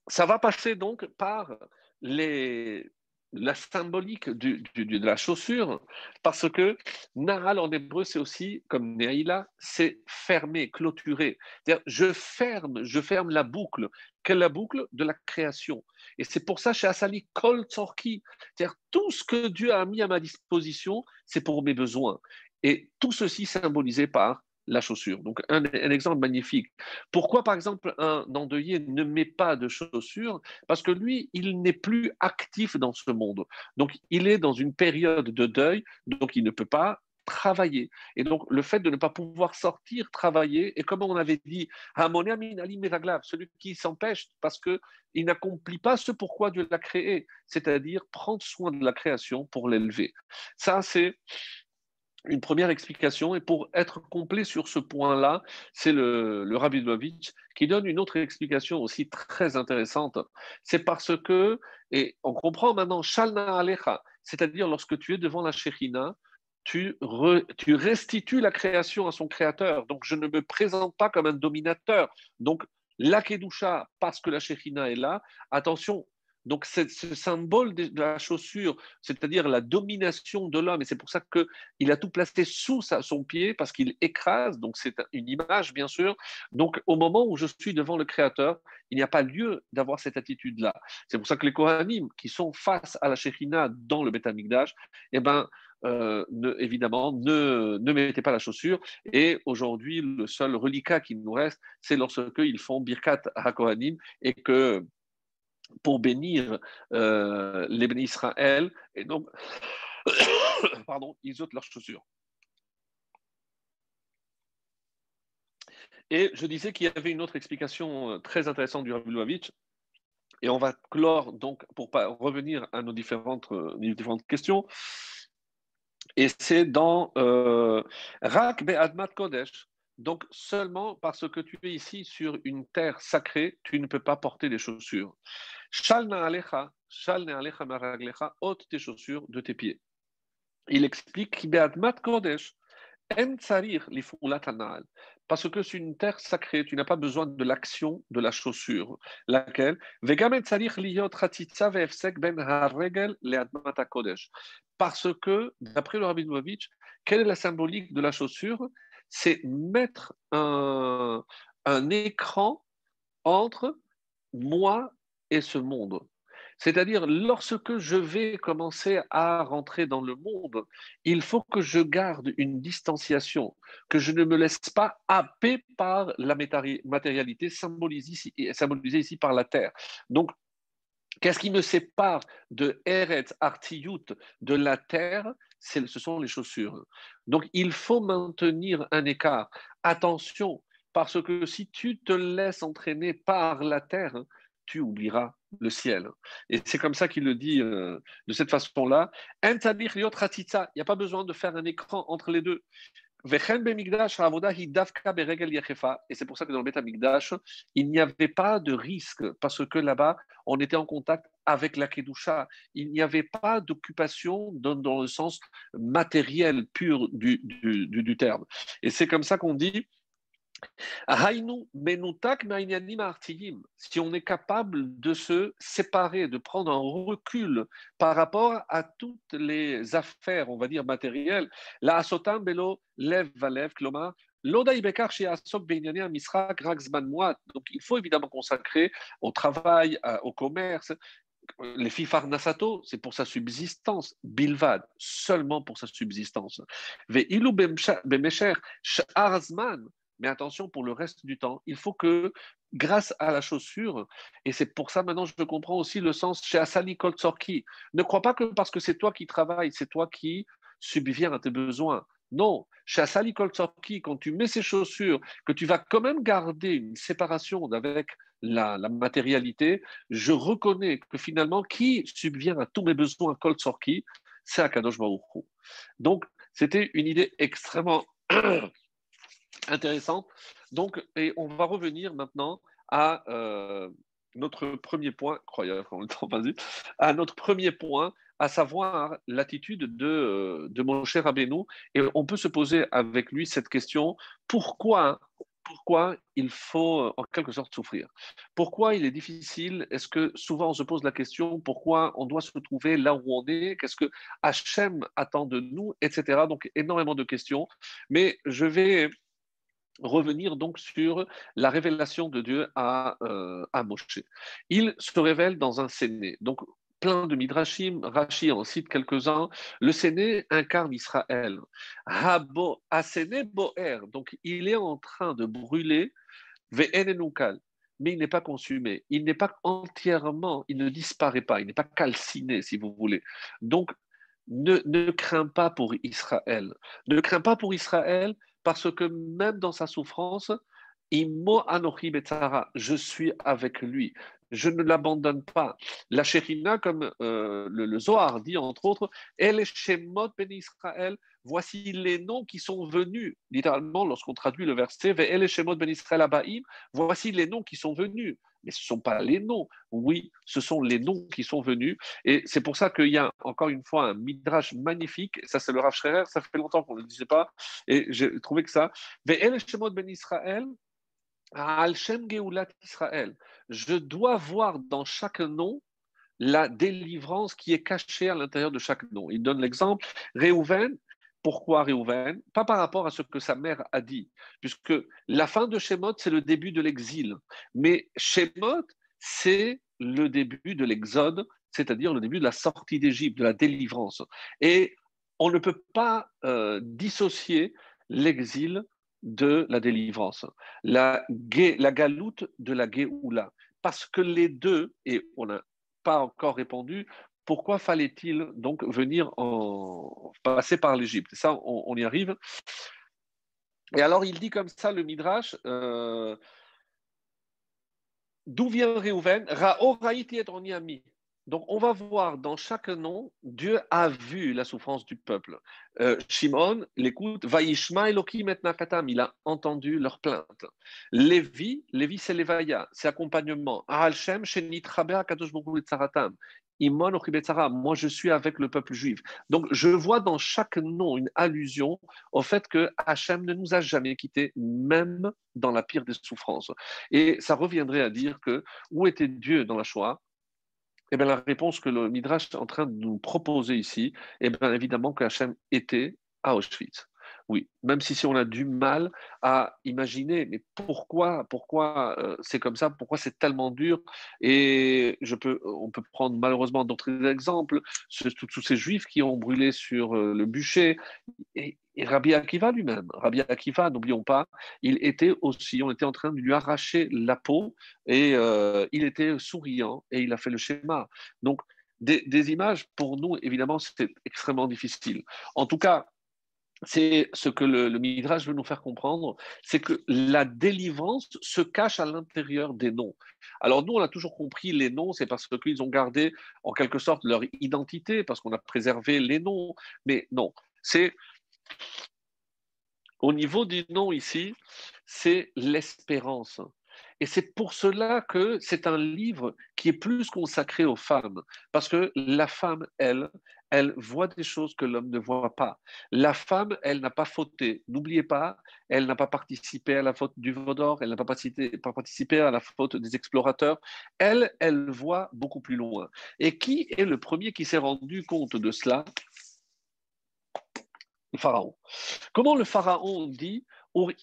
ça va passer donc par les, la symbolique de la chaussure, parce que Naral en hébreu, c'est aussi, comme Neaïla, c'est fermer, clôturer. C'est-à-dire, je ferme, je ferme la boucle. Quelle la boucle? De la création. Et c'est pour ça, chez Asali, Kol c'est-à-dire tout ce que Dieu a mis à ma disposition, c'est pour mes besoins. Et tout ceci symbolisé par la chaussure. Donc, un, exemple magnifique. Pourquoi, par exemple, un endeuillé ne met pas de chaussures? Parce que lui, il n'est plus actif dans ce monde. Donc, il est dans une période de deuil, donc il ne peut pas travailler. Et donc, le fait de ne pas pouvoir sortir, travailler, et comme on avait dit, celui qui s'empêche parce qu'il n'accomplit pas ce pourquoi Dieu l'a créé, c'est-à-dire prendre soin de la création pour l'élever. Ça, c'est une première explication. Et pour être complet sur ce point-là, c'est le, Rabbi qui donne une autre explication aussi très intéressante. C'est parce que, et on comprend maintenant, Shalna Alecha, c'est-à-dire lorsque tu es devant la Shechina, tu, tu restitues la création à son créateur. Donc je ne me présente pas comme un dominateur. Donc la Kedusha, parce que la Shechina est là, attention, donc, ce symbole de la chaussure, c'est-à-dire la domination de l'homme, et c'est pour ça qu'il a tout placé sous son pied, parce qu'il écrase, donc c'est une image, bien sûr. Donc, au moment où je suis devant le Créateur, il n'y a pas lieu d'avoir cette attitude-là. C'est pour ça que les Kohanim, qui sont face à la Shekhinah dans le Beth eh ben, euh, évidemment, ne, ne mettez pas la chaussure. Et aujourd'hui, le seul reliquat qui nous reste, c'est lorsqu'ils font Birkat HaKohanim et que pour bénir euh, les bénis Israël, et donc, pardon, ils ôtent leurs chaussures. Et je disais qu'il y avait une autre explication euh, très intéressante du Rabbi et on va clore donc pour pas revenir à nos différentes, euh, différentes questions. Et c'est dans euh, Rak Be'admat Kodesh, donc seulement parce que tu es ici sur une terre sacrée, tu ne peux pas porter des chaussures. Ôte tes chaussures de tes pieds. Il explique parce que c'est une terre sacrée, tu n'as pas besoin de l'action de la chaussure, laquelle? Ben. Parce que, d'après le Rabbi quelle est la symbolique de la chaussure? C'est mettre un, écran entre moi et ce monde. C'est-à-dire, lorsque je vais commencer à rentrer dans le monde, il faut que je garde une distanciation, que je ne me laisse pas happer par la matérialité symbolisée ici, par la terre. Donc, Qu'est-ce qui me sépare de Eretz Artiyut, de la terre? Ce sont les chaussures. Donc il faut maintenir un écart. Attention, parce que si tu te laisses entraîner par la terre, tu oublieras le ciel. Et c'est comme ça qu'il le dit euh, de cette façon-là. Il n'y a pas besoin de faire un écran entre les deux. Et c'est pour ça que dans le Beth Amikdash, il n'y avait pas de risque, parce que là-bas, on était en contact avec la Kedusha. Il n'y avait pas d'occupation dans, le sens matériel pur du terme. Et c'est comme ça qu'on dit si on est capable de se séparer, de prendre un recul par rapport à toutes les affaires, on va dire matérielles, la asotam belo lev valev, Donc, il faut évidemment consacrer au travail, au commerce. Les fifar nasato, c'est pour sa subsistance. Bilvad, seulement pour sa subsistance. Mais attention, pour le reste du temps, il faut que, grâce à la chaussure, et c'est pour ça maintenant je comprends aussi le sens chez Asali Koltsorki, ne crois pas que parce que c'est toi qui travailles, c'est toi qui subviens à tes besoins. Non, chez Asali Koltsorki, quand tu mets ces chaussures, que tu vas quand même garder une séparation avec la, matérialité, je reconnais que finalement, qui subvient à tous mes besoins Koltsorki, c'est Akadosh Baruch Donc, c'était une idée extrêmement intéressante. Donc, et on va revenir maintenant à euh, notre premier point, incroyable le temps à notre premier point, à savoir l'attitude de, euh, de mon cher Abénou. Et on peut se poser avec lui cette question pourquoi pourquoi il faut en quelque sorte souffrir? Pourquoi il est difficile? Est-ce que souvent on se pose la question pourquoi on doit se trouver là où on est? Qu'est-ce que Hachem attend de nous? Etc. Donc énormément de questions. Mais je vais revenir donc sur la révélation de Dieu à, euh, à Moshe. Il se révèle dans un séné. Donc, plein de midrashim, Rashi en cite quelques-uns. Le séné incarne Israël. Habo, Asene Boer, donc il est en train de brûler, mais il n'est pas consumé, il n'est pas entièrement, il ne disparaît pas, il n'est pas calciné, si vous voulez. Donc, ne, ne crains pas pour Israël. Ne crains pas pour Israël parce que même dans sa souffrance, je suis avec lui. Je ne l'abandonne pas. La Shérina, comme euh, le, Zohar dit entre autres, elle est Shemot ben Israël. Voici les noms qui sont venus. Littéralement, lorsqu'on traduit le verset, ben. Voici les noms qui sont venus. Mais ce ne sont pas les noms. Oui, ce sont les noms qui sont venus. Et c'est pour ça qu'il y a encore une fois un midrash magnifique. Ça, c'est le Rav Schreier. Ça fait longtemps qu'on ne le disait pas. Et j'ai trouvé que ça. ben Israël. Israël. Je dois voir dans chaque nom la délivrance qui est cachée à l'intérieur de chaque nom. Il donne l'exemple, Réhouven, pourquoi Réhouven Pas par rapport à ce que sa mère a dit, puisque la fin de Shemot, c'est le début de l'exil. Mais Shemot, c'est le début de l'exode, c'est-à-dire le début de la sortie d'Égypte, de la délivrance. Et on ne peut pas euh, dissocier l'exil de la délivrance, la, la galoute de la Géoula. Parce que les deux, et on n'a pas encore répondu, pourquoi fallait-il donc venir en, passer par l'Égypte? Ça, on, y arrive. Et alors, il dit comme ça, le Midrash, euh, d'où vient Réhouven donc, on va voir dans chaque nom, Dieu a vu la souffrance du peuple. Euh, Shimon l'écoute, Vaishma il a entendu leur plainte. Lévi, Lévi c'est Levaya, c'est accompagnement. Shem, Shenitraber, Kadosh Tsaratam. Moi je suis avec le peuple juif. Donc je vois dans chaque nom une allusion au fait que Hachem ne nous a jamais quittés, même dans la pire des souffrances. Et ça reviendrait à dire que où était Dieu dans la Shoah? Eh bien, la réponse que le Midrash est en train de nous proposer ici, eh bien, évidemment que Hachem était à Auschwitz. Oui, même si, si on a du mal à imaginer, mais pourquoi, pourquoi euh, c'est comme ça, pourquoi c'est tellement dur? Et je peux, on peut prendre malheureusement d'autres exemples, tous ces juifs qui ont brûlé sur euh, le bûcher, et, Rabbi Akiva lui-même, Rabbi Akiva, n'oublions pas, il était aussi, on était en train de lui arracher la peau et euh, il était souriant et il a fait le schéma. Donc, des, des images, pour nous, évidemment, c'est extrêmement difficile. En tout cas, c'est ce que le, Midrash veut nous faire comprendre, c'est que la délivrance se cache à l'intérieur des noms. Alors nous, on a toujours compris les noms, c'est parce qu'ils ont gardé en quelque sorte leur identité, parce qu'on a préservé les noms. Mais non, c'est au niveau du nom ici, c'est l'espérance. Et c'est pour cela que c'est un livre qui est plus consacré aux femmes, parce que la femme, elle, elle voit des choses que l'homme ne voit pas. La femme, elle n'a pas fauté. N'oubliez pas, elle n'a pas participé à la faute du Vaudor, elle n'a pas participé, à la faute des explorateurs. Elle, elle voit beaucoup plus loin. Et qui est le premier qui s'est rendu compte de cela? Le pharaon. Comment le pharaon dit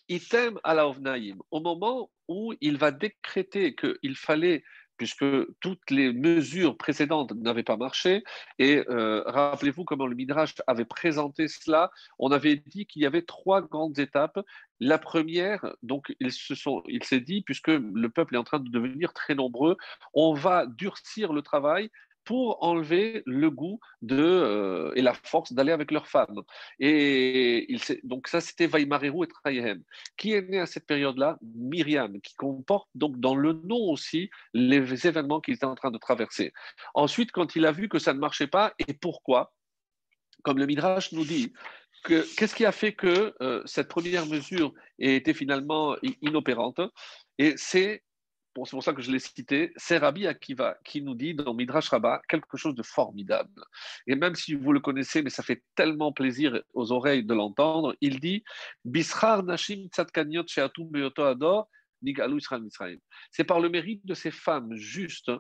item à la au moment où il va décréter qu'il fallait puisque toutes les mesures précédentes n'avaient pas marché. Et euh, rappelez-vous comment le Midrash avait présenté cela. On avait dit qu'il y avait trois grandes étapes. La première, donc, il s'est dit, puisque le peuple est en train de devenir très nombreux, on va durcir le travail pour enlever le goût de, euh, et la force d'aller avec leurs femmes. Et il, donc ça, c'était Vaimareru et Traïhem. Qui est né à cette période-là? Myriam, qui comporte donc dans le nom aussi les événements qu'il était en train de traverser. Ensuite, quand il a vu que ça ne marchait pas, et pourquoi? Comme le Midrash nous dit, qu'est-ce qui a fait que euh, cette première mesure ait été finalement inopérante? Et c'est c'est pour ça que je l'ai cité, c'est Rabbi Akiva qui nous dit dans Midrash Rabbah quelque chose de formidable. Et même si vous le connaissez, mais ça fait tellement plaisir aux oreilles de l'entendre, il dit Bishar Nashim Sheatum Ador c'est par le mérite de ces femmes justes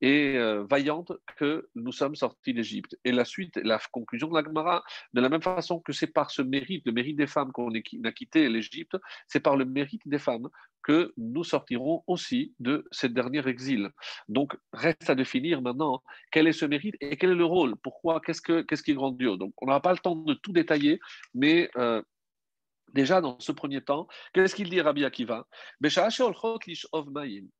et euh, vaillantes que nous sommes sortis d'Égypte. Et la suite, la conclusion de la Gemara, de la même façon que c'est par ce mérite, le mérite des femmes qu'on a quitté l'Égypte, c'est par le mérite des femmes que nous sortirons aussi de ce dernier exil. Donc, reste à définir maintenant quel est ce mérite et quel est le rôle. Pourquoi? Qu'est-ce, que, qu'est-ce qui est grandiose? Donc, on n'aura pas le temps de tout détailler, mais euh, Déjà, dans ce premier temps, qu'est-ce qu'il dit Rabbi Akiva?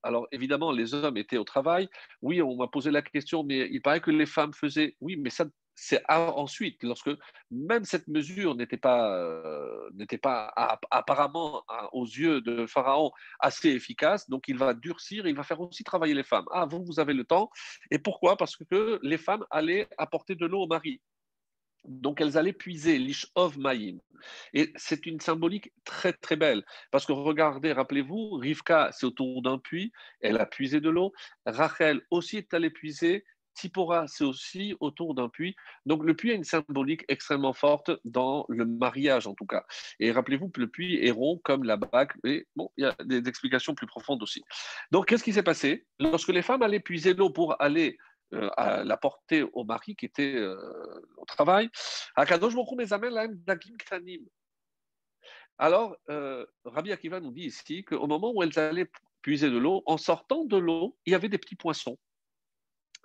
Alors, évidemment, les hommes étaient au travail. Oui, on m'a posé la question, mais il paraît que les femmes faisaient. Oui, mais ça, c'est ensuite, lorsque même cette mesure n'était pas, euh, n'était pas apparemment aux yeux de Pharaon assez efficace, donc il va durcir, il va faire aussi travailler les femmes. Ah, vous, vous avez le temps. Et pourquoi? Parce que les femmes allaient apporter de l'eau au mari. Donc elles allaient puiser l'Ishov Maïm. Et c'est une symbolique très très belle. Parce que regardez, rappelez-vous, Rivka, c'est autour d'un puits, elle a puisé de l'eau. Rachel aussi est allée puiser. Tipora, c'est aussi autour d'un puits. Donc le puits a une symbolique extrêmement forte dans le mariage en tout cas. Et rappelez-vous que le puits est rond comme la bague. Et bon, il y a des explications plus profondes aussi. Donc qu'est-ce qui s'est passé? Lorsque les femmes allaient puiser l'eau pour aller à la porter au mari qui était euh, au travail. Alors, euh, Rabbi Akiva nous dit ici qu'au moment où elles allaient puiser de l'eau, en sortant de l'eau, il y avait des petits poissons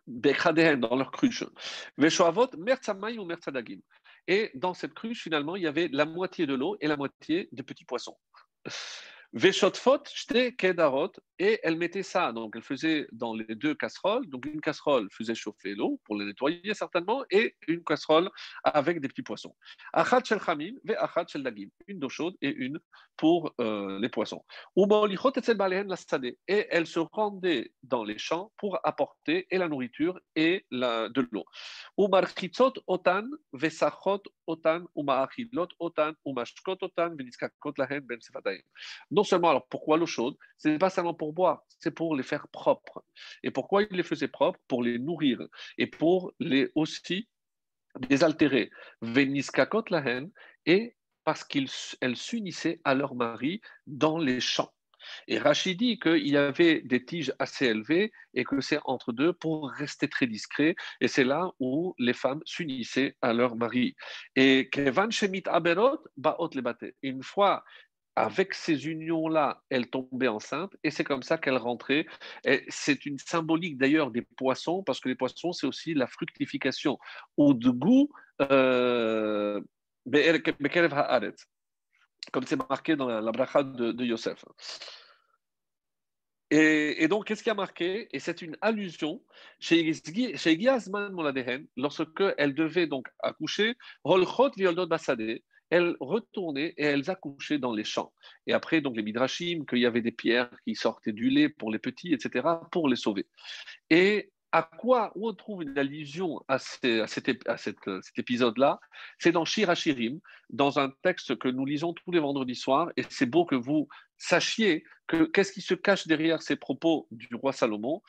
dans leur cruche. Et dans cette cruche, finalement, il y avait la moitié de l'eau et la moitié de petits poissons. Kedarot, et elle mettait ça, donc elle faisait dans les deux casseroles, donc une casserole faisait chauffer l'eau pour les nettoyer certainement, et une casserole avec des petits poissons. Achat shel chamim, ve achat shel dagim, une d'eau chaude et une pour euh, les poissons. Et elle se rendait dans les champs pour apporter et la nourriture et la, de l'eau. otan, vesachot otan, otan, otan, ben non seulement, alors pourquoi l'eau chaude? Ce n'est pas seulement pour boire, c'est pour les faire propres. Et pourquoi il les faisait propres? Pour les nourrir et pour les aussi désaltérer. Veniskakot lahen et parce qu'elles s'unissaient à leur mari dans les champs. Et Rachid dit qu'il y avait des tiges assez élevées et que c'est entre deux pour rester très discret. Et c'est là où les femmes s'unissaient à leur mari. Et Kevan Shemit Aberot, Baot le Une fois avec ces unions-là, elle tombait enceinte et c'est comme ça qu'elle rentrait. C'est une symbolique d'ailleurs des poissons parce que les poissons, c'est aussi la fructification ou de goût, euh, comme c'est marqué dans la, bracha de, Yosef. Et, donc, qu'est-ce qui a marqué? Et c'est une allusion chez Giazman Moladehen, lorsque elle devait donc accoucher, Rolchot Violdot Basade, elles retournaient et elles accouchaient dans les champs. Et après, donc les midrashim, qu'il y avait des pierres qui sortaient du lait pour les petits, etc., pour les sauver. Et à quoi on trouve une allusion à, cet, épisode-là? C'est dans Shirachirim, dans un texte que nous lisons tous les vendredis soirs, et c'est beau que vous sachiez que qu'est-ce qui se cache derrière ces propos du roi Salomon?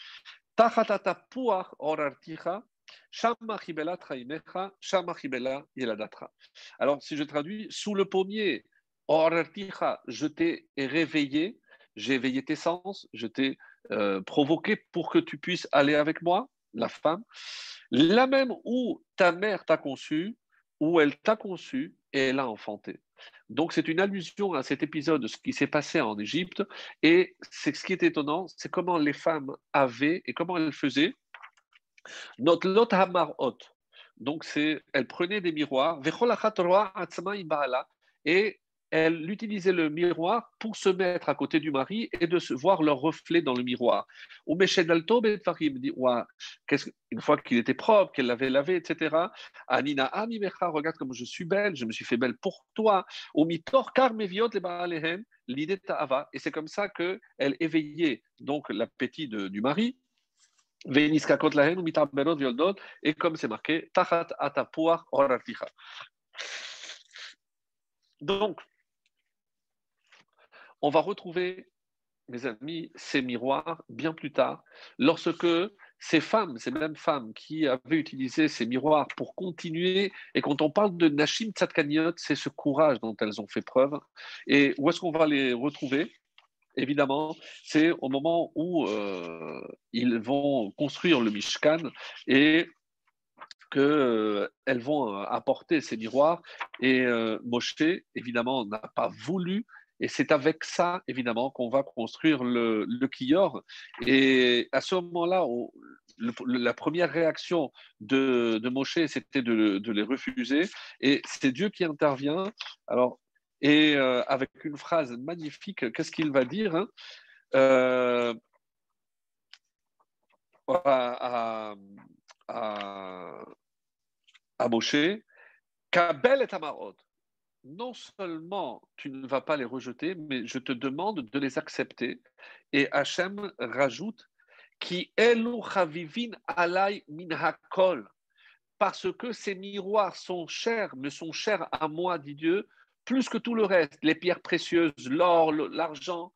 Alors, si je traduis, sous le pommier, je t'ai réveillé, j'ai éveillé tes sens, je t'ai euh, provoqué pour que tu puisses aller avec moi, la femme. La même où ta mère t'a conçu, où elle t'a conçu, et elle a enfanté. Donc c'est une allusion à cet épisode, ce qui s'est passé en Égypte, et c'est ce qui est étonnant, c'est comment les femmes avaient et comment elles faisaient. Notre lot hamarot. Donc c'est, elles prenaient des miroirs, et elle utilisait le miroir pour se mettre à côté du mari et de se voir leur reflet dans le miroir. Ou dit une fois qu'il était propre, qu'elle l'avait lavé, etc. Anina regarde comme je suis belle, je me suis fait belle pour toi. l'idée Et c'est comme ça qu'elle éveillait donc l'appétit du mari. Et comme c'est marqué, donc, on va retrouver, mes amis, ces miroirs bien plus tard, lorsque ces femmes, ces mêmes femmes qui avaient utilisé ces miroirs pour continuer, et quand on parle de Nashim Tzadkaniot, c'est ce courage dont elles ont fait preuve. Et où est-ce qu'on va les retrouver? Évidemment, c'est au moment où euh, ils vont construire le Mishkan et qu'elles euh, vont euh, apporter ces miroirs. Et Moshe, évidemment, n'a pas voulu et c'est avec ça, évidemment, qu'on va construire le, le Kior. Et à ce moment-là, la première réaction de, de Moshe, c'était de, les refuser. Et c'est Dieu qui intervient. Alors, et euh, avec une phrase magnifique, qu'est-ce qu'il va dire hein euh, à, à, Kabel et Amarot non seulement tu ne vas pas les rejeter, mais je te demande de les accepter. Et Hachem rajoute qui alay min parce que ces miroirs sont chers, me sont chers à moi, dit Dieu, plus que tout le reste, les pierres précieuses, l'or, l'argent.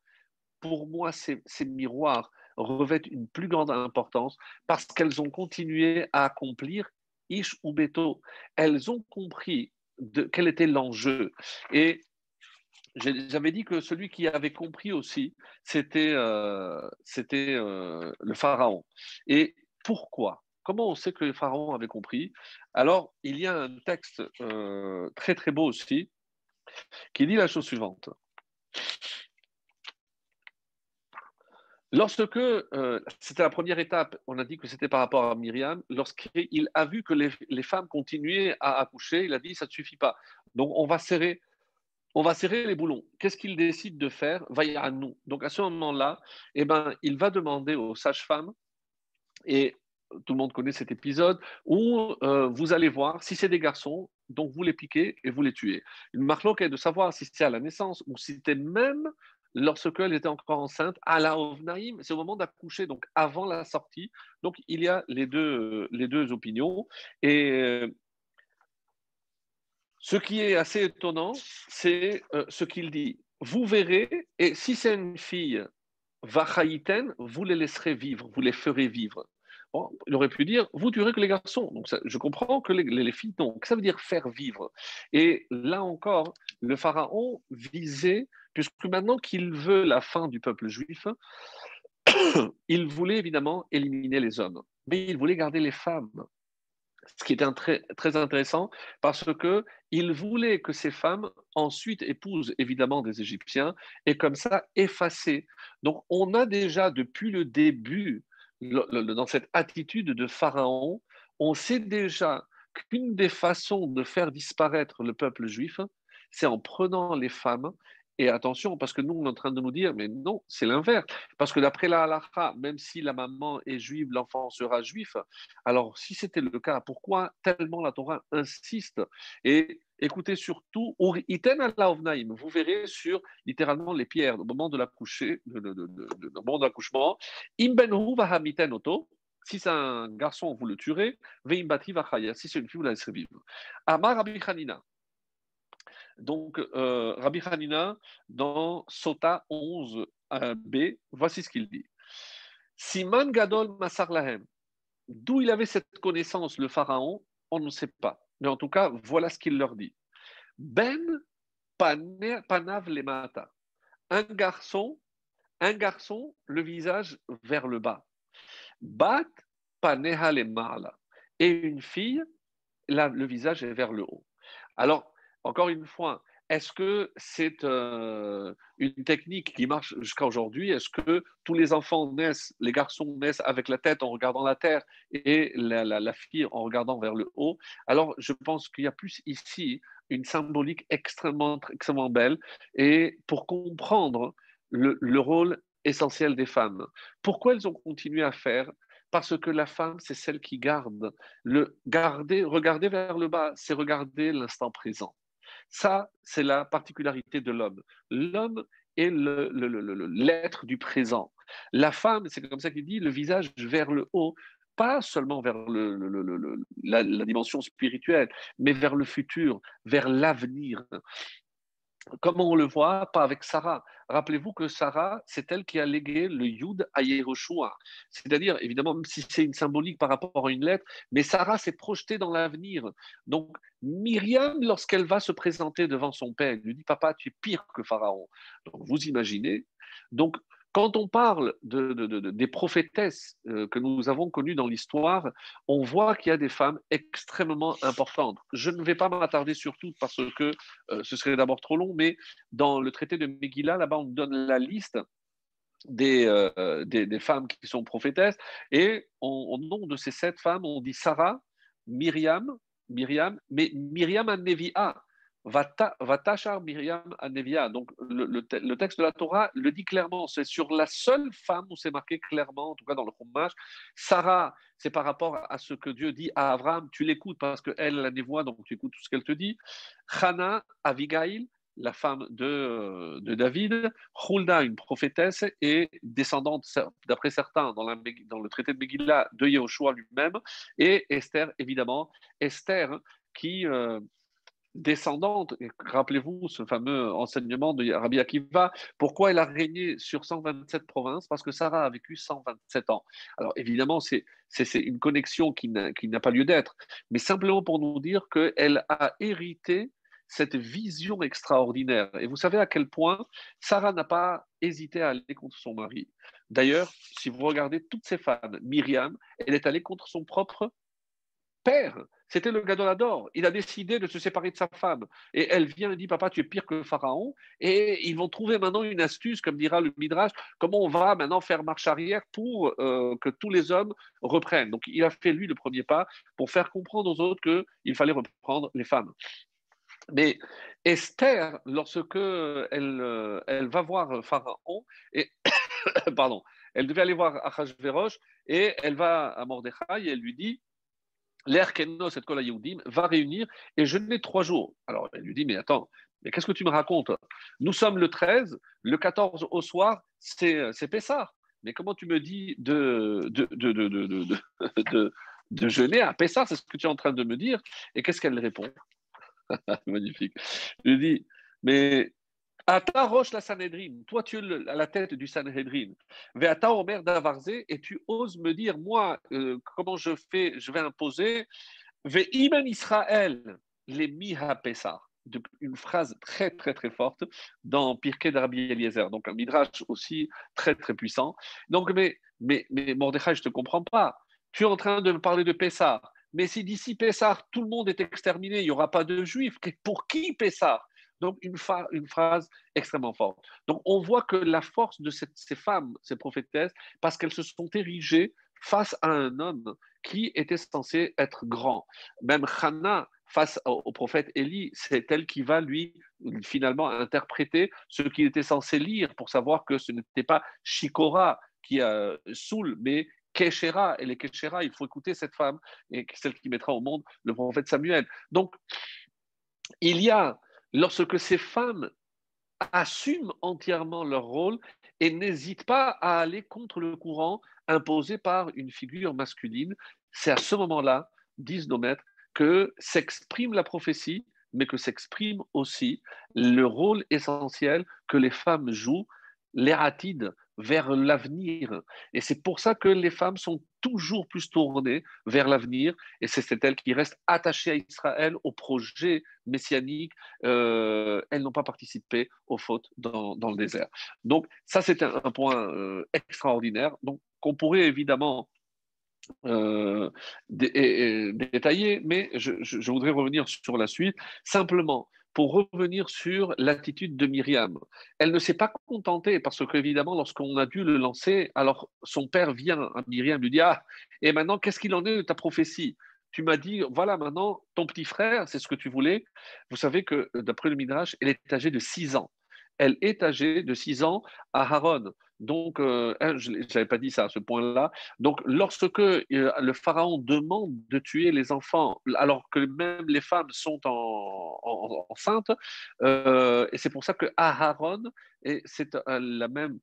Pour moi, ces, miroirs revêtent une plus grande importance parce qu'elles ont continué à accomplir Ish ou Beto. Elles ont compris quel était l'enjeu. Et j'avais dit que celui qui avait compris aussi, c'était euh, euh, le pharaon. Et pourquoi? Comment on sait que le pharaon avait compris? Alors, il y a un texte euh, très très beau aussi qui dit la chose suivante. Lorsque, euh, c'était la première étape, on a dit que c'était par rapport à Myriam, lorsqu'il a vu que les, femmes continuaient à accoucher, il a dit ça ne suffit pas. Donc on va serrer, les boulons. Qu'est-ce qu'il décide de faire? Va à nous. Donc à ce moment-là, eh ben, il va demander aux sages-femmes, et tout le monde connaît cet épisode, où euh, vous allez voir si c'est des garçons, donc vous les piquez et vous les tuez. Une marque est de savoir si c'est à la naissance ou si c'était même lorsqu'elle était encore enceinte, à la Ovnaïm, c'est au moment d'accoucher, donc avant la sortie. Donc il y a les deux, les deux opinions. Et euh, ce qui est assez étonnant, c'est euh, ce qu'il dit. Vous verrez, et si c'est une fille, Vachaïten, vous les laisserez vivre, vous les ferez vivre. Il aurait pu dire, vous tuerez que les garçons. Donc je comprends que les, les filles, donc ça veut dire faire vivre. Et là encore, le pharaon visait puisque maintenant qu'il veut la fin du peuple juif, il voulait évidemment éliminer les hommes, mais il voulait garder les femmes. Ce qui était très, très intéressant parce que il voulait que ces femmes ensuite épousent évidemment des Égyptiens et comme ça effacer. Donc on a déjà depuis le début, dans cette attitude de Pharaon, on sait déjà qu'une des façons de faire disparaître le peuple juif, c'est en prenant les femmes et attention, parce que nous, on est en train de nous dire, mais non, c'est l'inverse. Parce que d'après la halakha, même si la maman est juive, l'enfant sera juif. Alors, si c'était le cas, pourquoi tellement la Torah insiste? Et écoutez surtout, vous verrez sur littéralement les pierres au moment de l'accouchement. Si c'est un garçon, vous le tuerez. Si c'est une fille, vous la laisserez vivre. Amar Abichanina. Donc, euh, Rabbi Hanina, dans Sota 11b, euh, voici ce qu'il dit. Siman Gadol Masar Lahem. D'où il avait cette connaissance, le pharaon, on ne sait pas. Mais en tout cas, voilà ce qu'il leur dit. Ben Panav Lemata. Un garçon, un garçon, le visage vers le bas. Bat Paneha Lemala. Et une fille, le visage est vers le haut. Alors, encore une fois, est-ce que c'est euh, une technique qui marche jusqu'à aujourd'hui? Est-ce que tous les enfants naissent, les garçons naissent avec la tête en regardant la terre et la, fille en regardant vers le haut? Alors, je pense qu'il y a plus ici une symbolique extrêmement, extrêmement belle et pour comprendre le, le rôle essentiel des femmes. Pourquoi elles ont continué à faire? Parce que la femme, c'est celle qui garde. Le garder, regarder vers le bas, c'est regarder l'instant présent. Ça, c'est la particularité de l'homme. L'homme est l'être du présent. La femme, c'est comme ça qu'il dit, le visage vers le haut, pas seulement vers la, dimension spirituelle, mais vers le futur, vers l'avenir. Comment on le voit? Pas avec Sarah. Rappelez-vous que Sarah, c'est elle qui a légué le Yud à Yehoshua. C'est-à-dire, évidemment, même si c'est une symbolique par rapport à une lettre, mais Sarah s'est projetée dans l'avenir. Donc, Myriam, lorsqu'elle va se présenter devant son père, lui dit Papa, tu es pire que Pharaon. Donc, vous imaginez. Donc, quand on parle des prophétesses euh, que nous avons connues dans l'histoire, on voit qu'il y a des femmes extrêmement importantes. Je ne vais pas m'attarder sur toutes parce que euh, ce serait d'abord trop long, mais dans le traité de Megillah, là-bas, on donne la liste des, euh, femmes qui sont prophétesses. Et au nom de ces sept femmes, on dit Sarah, Myriam, Myriam, mais Myriam Nevia. Vatachar Miriam Anevia. Donc, le, texte de la Torah le dit clairement. C'est sur la seule femme où c'est marqué clairement, en tout cas dans le Chumash. Sarah, c'est par rapport à ce que Dieu dit à Abraham. Tu l'écoutes parce qu'elle, la névoie, donc tu écoutes tout ce qu'elle te dit. Hana, Avigail, la femme de, David, Hulda, une prophétesse, et descendante, d'après certains, dans, dans, le traité de Megillah, de Yehoshua lui-même, et Esther, évidemment. Esther, qui, euh, descendante. Rappelez-vous ce fameux enseignement de Rabbi Akiva. Pourquoi elle a régné sur 127 provinces? Parce que Sarah a vécu 127 ans. Alors évidemment, c'est une connexion qui n'a pas lieu d'être, mais simplement pour nous dire qu'elle a hérité cette vision extraordinaire. Et vous savez à quel point Sarah n'a pas hésité à aller contre son mari. D'ailleurs, si vous regardez toutes ces femmes, Myriam, elle est allée contre son propre père. C'était le Gadolador. Il a décidé de se séparer de sa femme. Et elle vient et dit Papa, tu es pire que Pharaon. Et ils vont trouver maintenant une astuce, comme dira le Midrash, comment on va maintenant faire marche arrière pour euh, que tous les hommes reprennent. Donc il a fait lui le premier pas pour faire comprendre aux autres qu'il fallait reprendre les femmes. Mais Esther, lorsque elle, euh, elle va voir Pharaon, et, pardon, elle devait aller voir Achashverosh, et elle va à Mordechai et elle lui dit l'air Kenos et Kol va réunir et je n'ai trois jours. Alors elle lui dit, mais attends, mais qu'est-ce que tu me racontes? Nous sommes le 13, le 14 au soir, c'est Pessah. Mais comment tu me dis de, de, de, de, jeûner à Pessah? C'est ce que tu es en train de me dire. Et qu'est-ce qu'elle répond? Magnifique. Je lui dis, mais Ata roche la Sanhedrin, toi tu es à la tête du Sanhedrin. Veata Omer Davarze, et tu oses me dire, moi, euh, comment je fais, je vais imposer. Ve'iman Israël, les Miha. Une phrase très très très forte dans Pirkei d'Arabie Eliezer, donc un midrash aussi très très puissant. Donc, mais, mais, mais Mordechai, je ne te comprends pas. Tu es en train de me parler de Pessah. Mais si d'ici Pessah, tout le monde est exterminé, il n'y aura pas de juifs, pour qui Pessah? Donc, une, phrase extrêmement forte. Donc, on voit que la force de ces femmes, ces prophétesses, parce qu'elles se sont érigées face à un homme qui était censé être grand. Même Hannah, face au, prophète Élie, c'est elle qui va lui finalement interpréter ce qu'il était censé lire pour savoir que ce n'était pas Shikora qui a saoul, mais Keshera. Et les Keshera, il faut écouter cette femme, et celle qui mettra au monde le prophète Samuel. Donc, il y a lorsque ces femmes assument entièrement leur rôle et n'hésitent pas à aller contre le courant imposé par une figure masculine, c'est à ce moment-là, disent nos maîtres, que s'exprime la prophétie, mais que s'exprime aussi le rôle essentiel que les femmes jouent, l'ératides, vers l'avenir. Et c'est pour ça que les femmes sont toujours plus tournées vers l'avenir, et c'est elles qui restent attachées à Israël, au projet messianique. Euh, elles n'ont pas participé aux fautes dans, le désert. Donc ça, c'est un, point euh, extraordinaire. Donc qu'on pourrait évidemment euh, détailler, mais je, je, voudrais revenir sur la suite. Simplement, pour revenir sur l'attitude de Myriam. Elle ne s'est pas contentée parce qu'évidemment, lorsqu'on a dû le lancer, alors son père vient à Myriam lui dit Ah, et maintenant, qu'est-ce qu'il en est de ta prophétie? Tu m'as dit, voilà, maintenant, ton petit frère, c'est ce que tu voulais. Vous savez que, d'après le Midrash, elle est âgée de 6 ans elle est âgée de 6 ans à Haron. Donc, euh, hein, je n'avais pas dit ça à ce point-là. Donc, lorsque euh, le pharaon demande de tuer les enfants, alors que même les femmes sont en, enceintes, euh, et c'est pour ça que Aharon, c'est la même,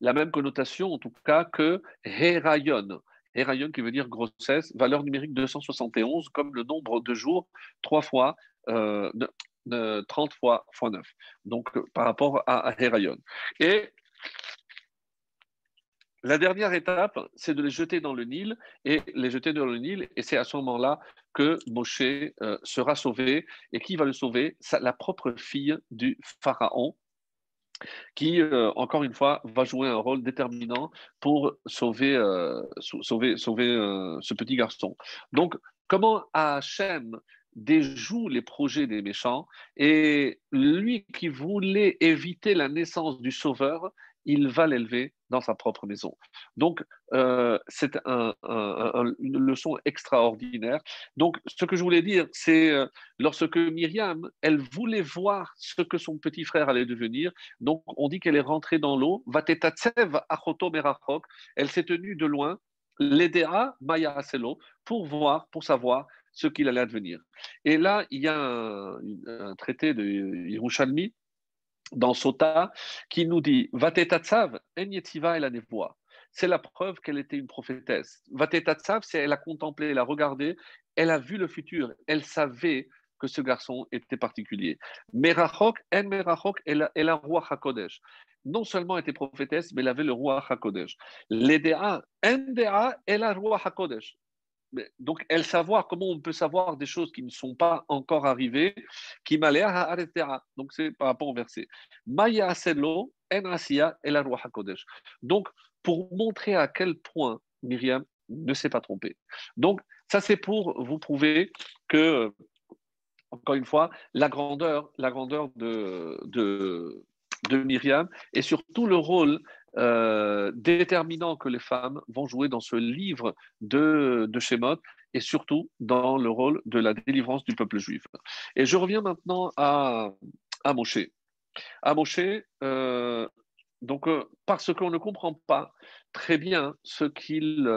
la même connotation en tout cas que Herayon. Herayon qui veut dire grossesse, valeur numérique 271, comme le nombre de jours, trois fois, 30 fois, fois 9. Donc, par rapport à, à Et la dernière étape, c'est de les jeter dans le Nil et les jeter dans le Nil. Et c'est à ce moment-là que Moshe euh, sera sauvé. Et qui va le sauver? La propre fille du Pharaon, qui, euh, encore une fois, va jouer un rôle déterminant pour sauver, euh, sauver, sauver ce petit garçon. Donc, comment Hachem déjoue les projets des méchants? Et lui qui voulait éviter la naissance du Sauveur, il va l'élever dans sa propre maison. Donc, euh, c'est une leçon extraordinaire. Donc, ce que je voulais dire, c'est euh, lorsque Myriam, elle voulait voir ce que son petit frère allait devenir, donc on dit qu'elle est rentrée dans l'eau, Vatetatsev achoto merachok, elle s'est tenue de loin, l'Edea Maya Aselo, pour voir, pour savoir ce qu'il allait advenir. Et là, il y a un, traité de Yerushalmi dans Sota qui nous dit Vatetatsav enyetiva la nevoa. C'est la preuve qu'elle était une prophétesse. Vatetatsav, c'est elle a contemplé, elle a regardé, elle a vu le futur, elle savait que ce garçon était particulier. Merachok, en Merachok, elle, a roi HaKodesh. Non seulement était prophétesse, mais elle avait le roi HaKodesh. L'Edea, Ndea, elle a roi HaKodesh donc, elle savoir comment on peut savoir des choses qui ne sont pas encore arrivées, qui m'a Donc, c'est par rapport au verset. Maya selo enasia el hakodesh. Donc, pour montrer à quel point Myriam ne s'est pas trompée. Donc, ça, c'est pour vous prouver que, encore une fois, la grandeur, la grandeur de, de, de Myriam et surtout le rôle euh, déterminant que les femmes vont jouer dans ce livre de, de Shemot et surtout dans le rôle de la délivrance du peuple juif. Et je reviens maintenant à, à Moshe. À Moshe, euh, donc, euh, parce qu'on ne comprend pas très bien ce qu'il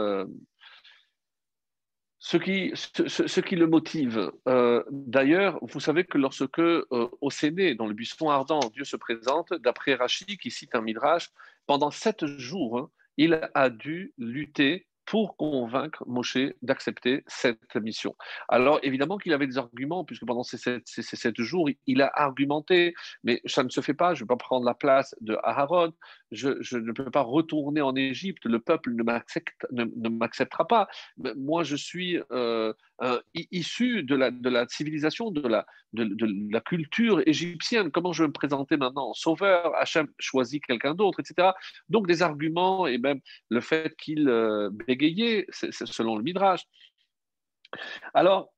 ce qui, le motive. Euh, d'ailleurs, vous savez que lorsque euh, au Séné, dans le buisson ardent, Dieu se présente, d'après Rachid, qui cite un midrash, pendant sept jours, hein, il a dû lutter pour convaincre Moshe d'accepter cette mission. Alors évidemment qu'il avait des arguments, puisque pendant ces sept, jours, il a argumenté, mais ça ne se fait pas, je ne vais pas prendre la place de Aharon, je, ne peux pas retourner en Égypte, le peuple ne, ne, m'acceptera pas. Moi, je suis euh, issu de la, de la civilisation, de la, de, la culture égyptienne. Comment je vais me présenter maintenant? Sauveur, Hachem choisit quelqu'un d'autre, etc. Donc des arguments et même le fait qu'il euh, bégayait, c'est, selon le Midrash. Alors,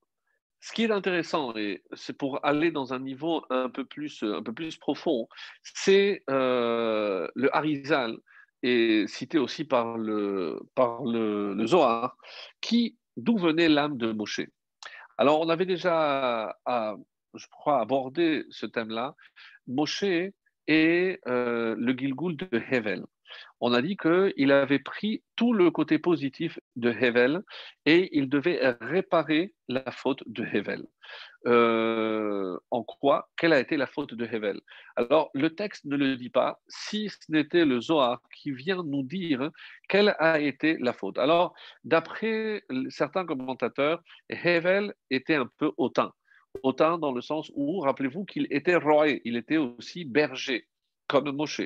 ce qui est intéressant, et c'est pour aller dans un niveau un peu plus, un peu plus profond, c'est euh, le Harizal, et cité aussi par le, par le Zohar, qui d'où venait l'âme de Moshe? Alors, on avait déjà, je crois, abordé ce thème-là. Moshe et euh, le Gilgul de Hevel. On a dit qu'il avait pris tout le côté positif de Hevel et il devait réparer la faute de Hevel. Euh, en quoi? Quelle a été la faute de Hevel? Alors, le texte ne le dit pas, si ce n'était le Zohar qui vient nous dire quelle a été la faute. Alors, d'après certains commentateurs, Hevel était un peu hautain. Hautain dans le sens où, rappelez-vous qu'il était roi, il était aussi berger comme Moshe.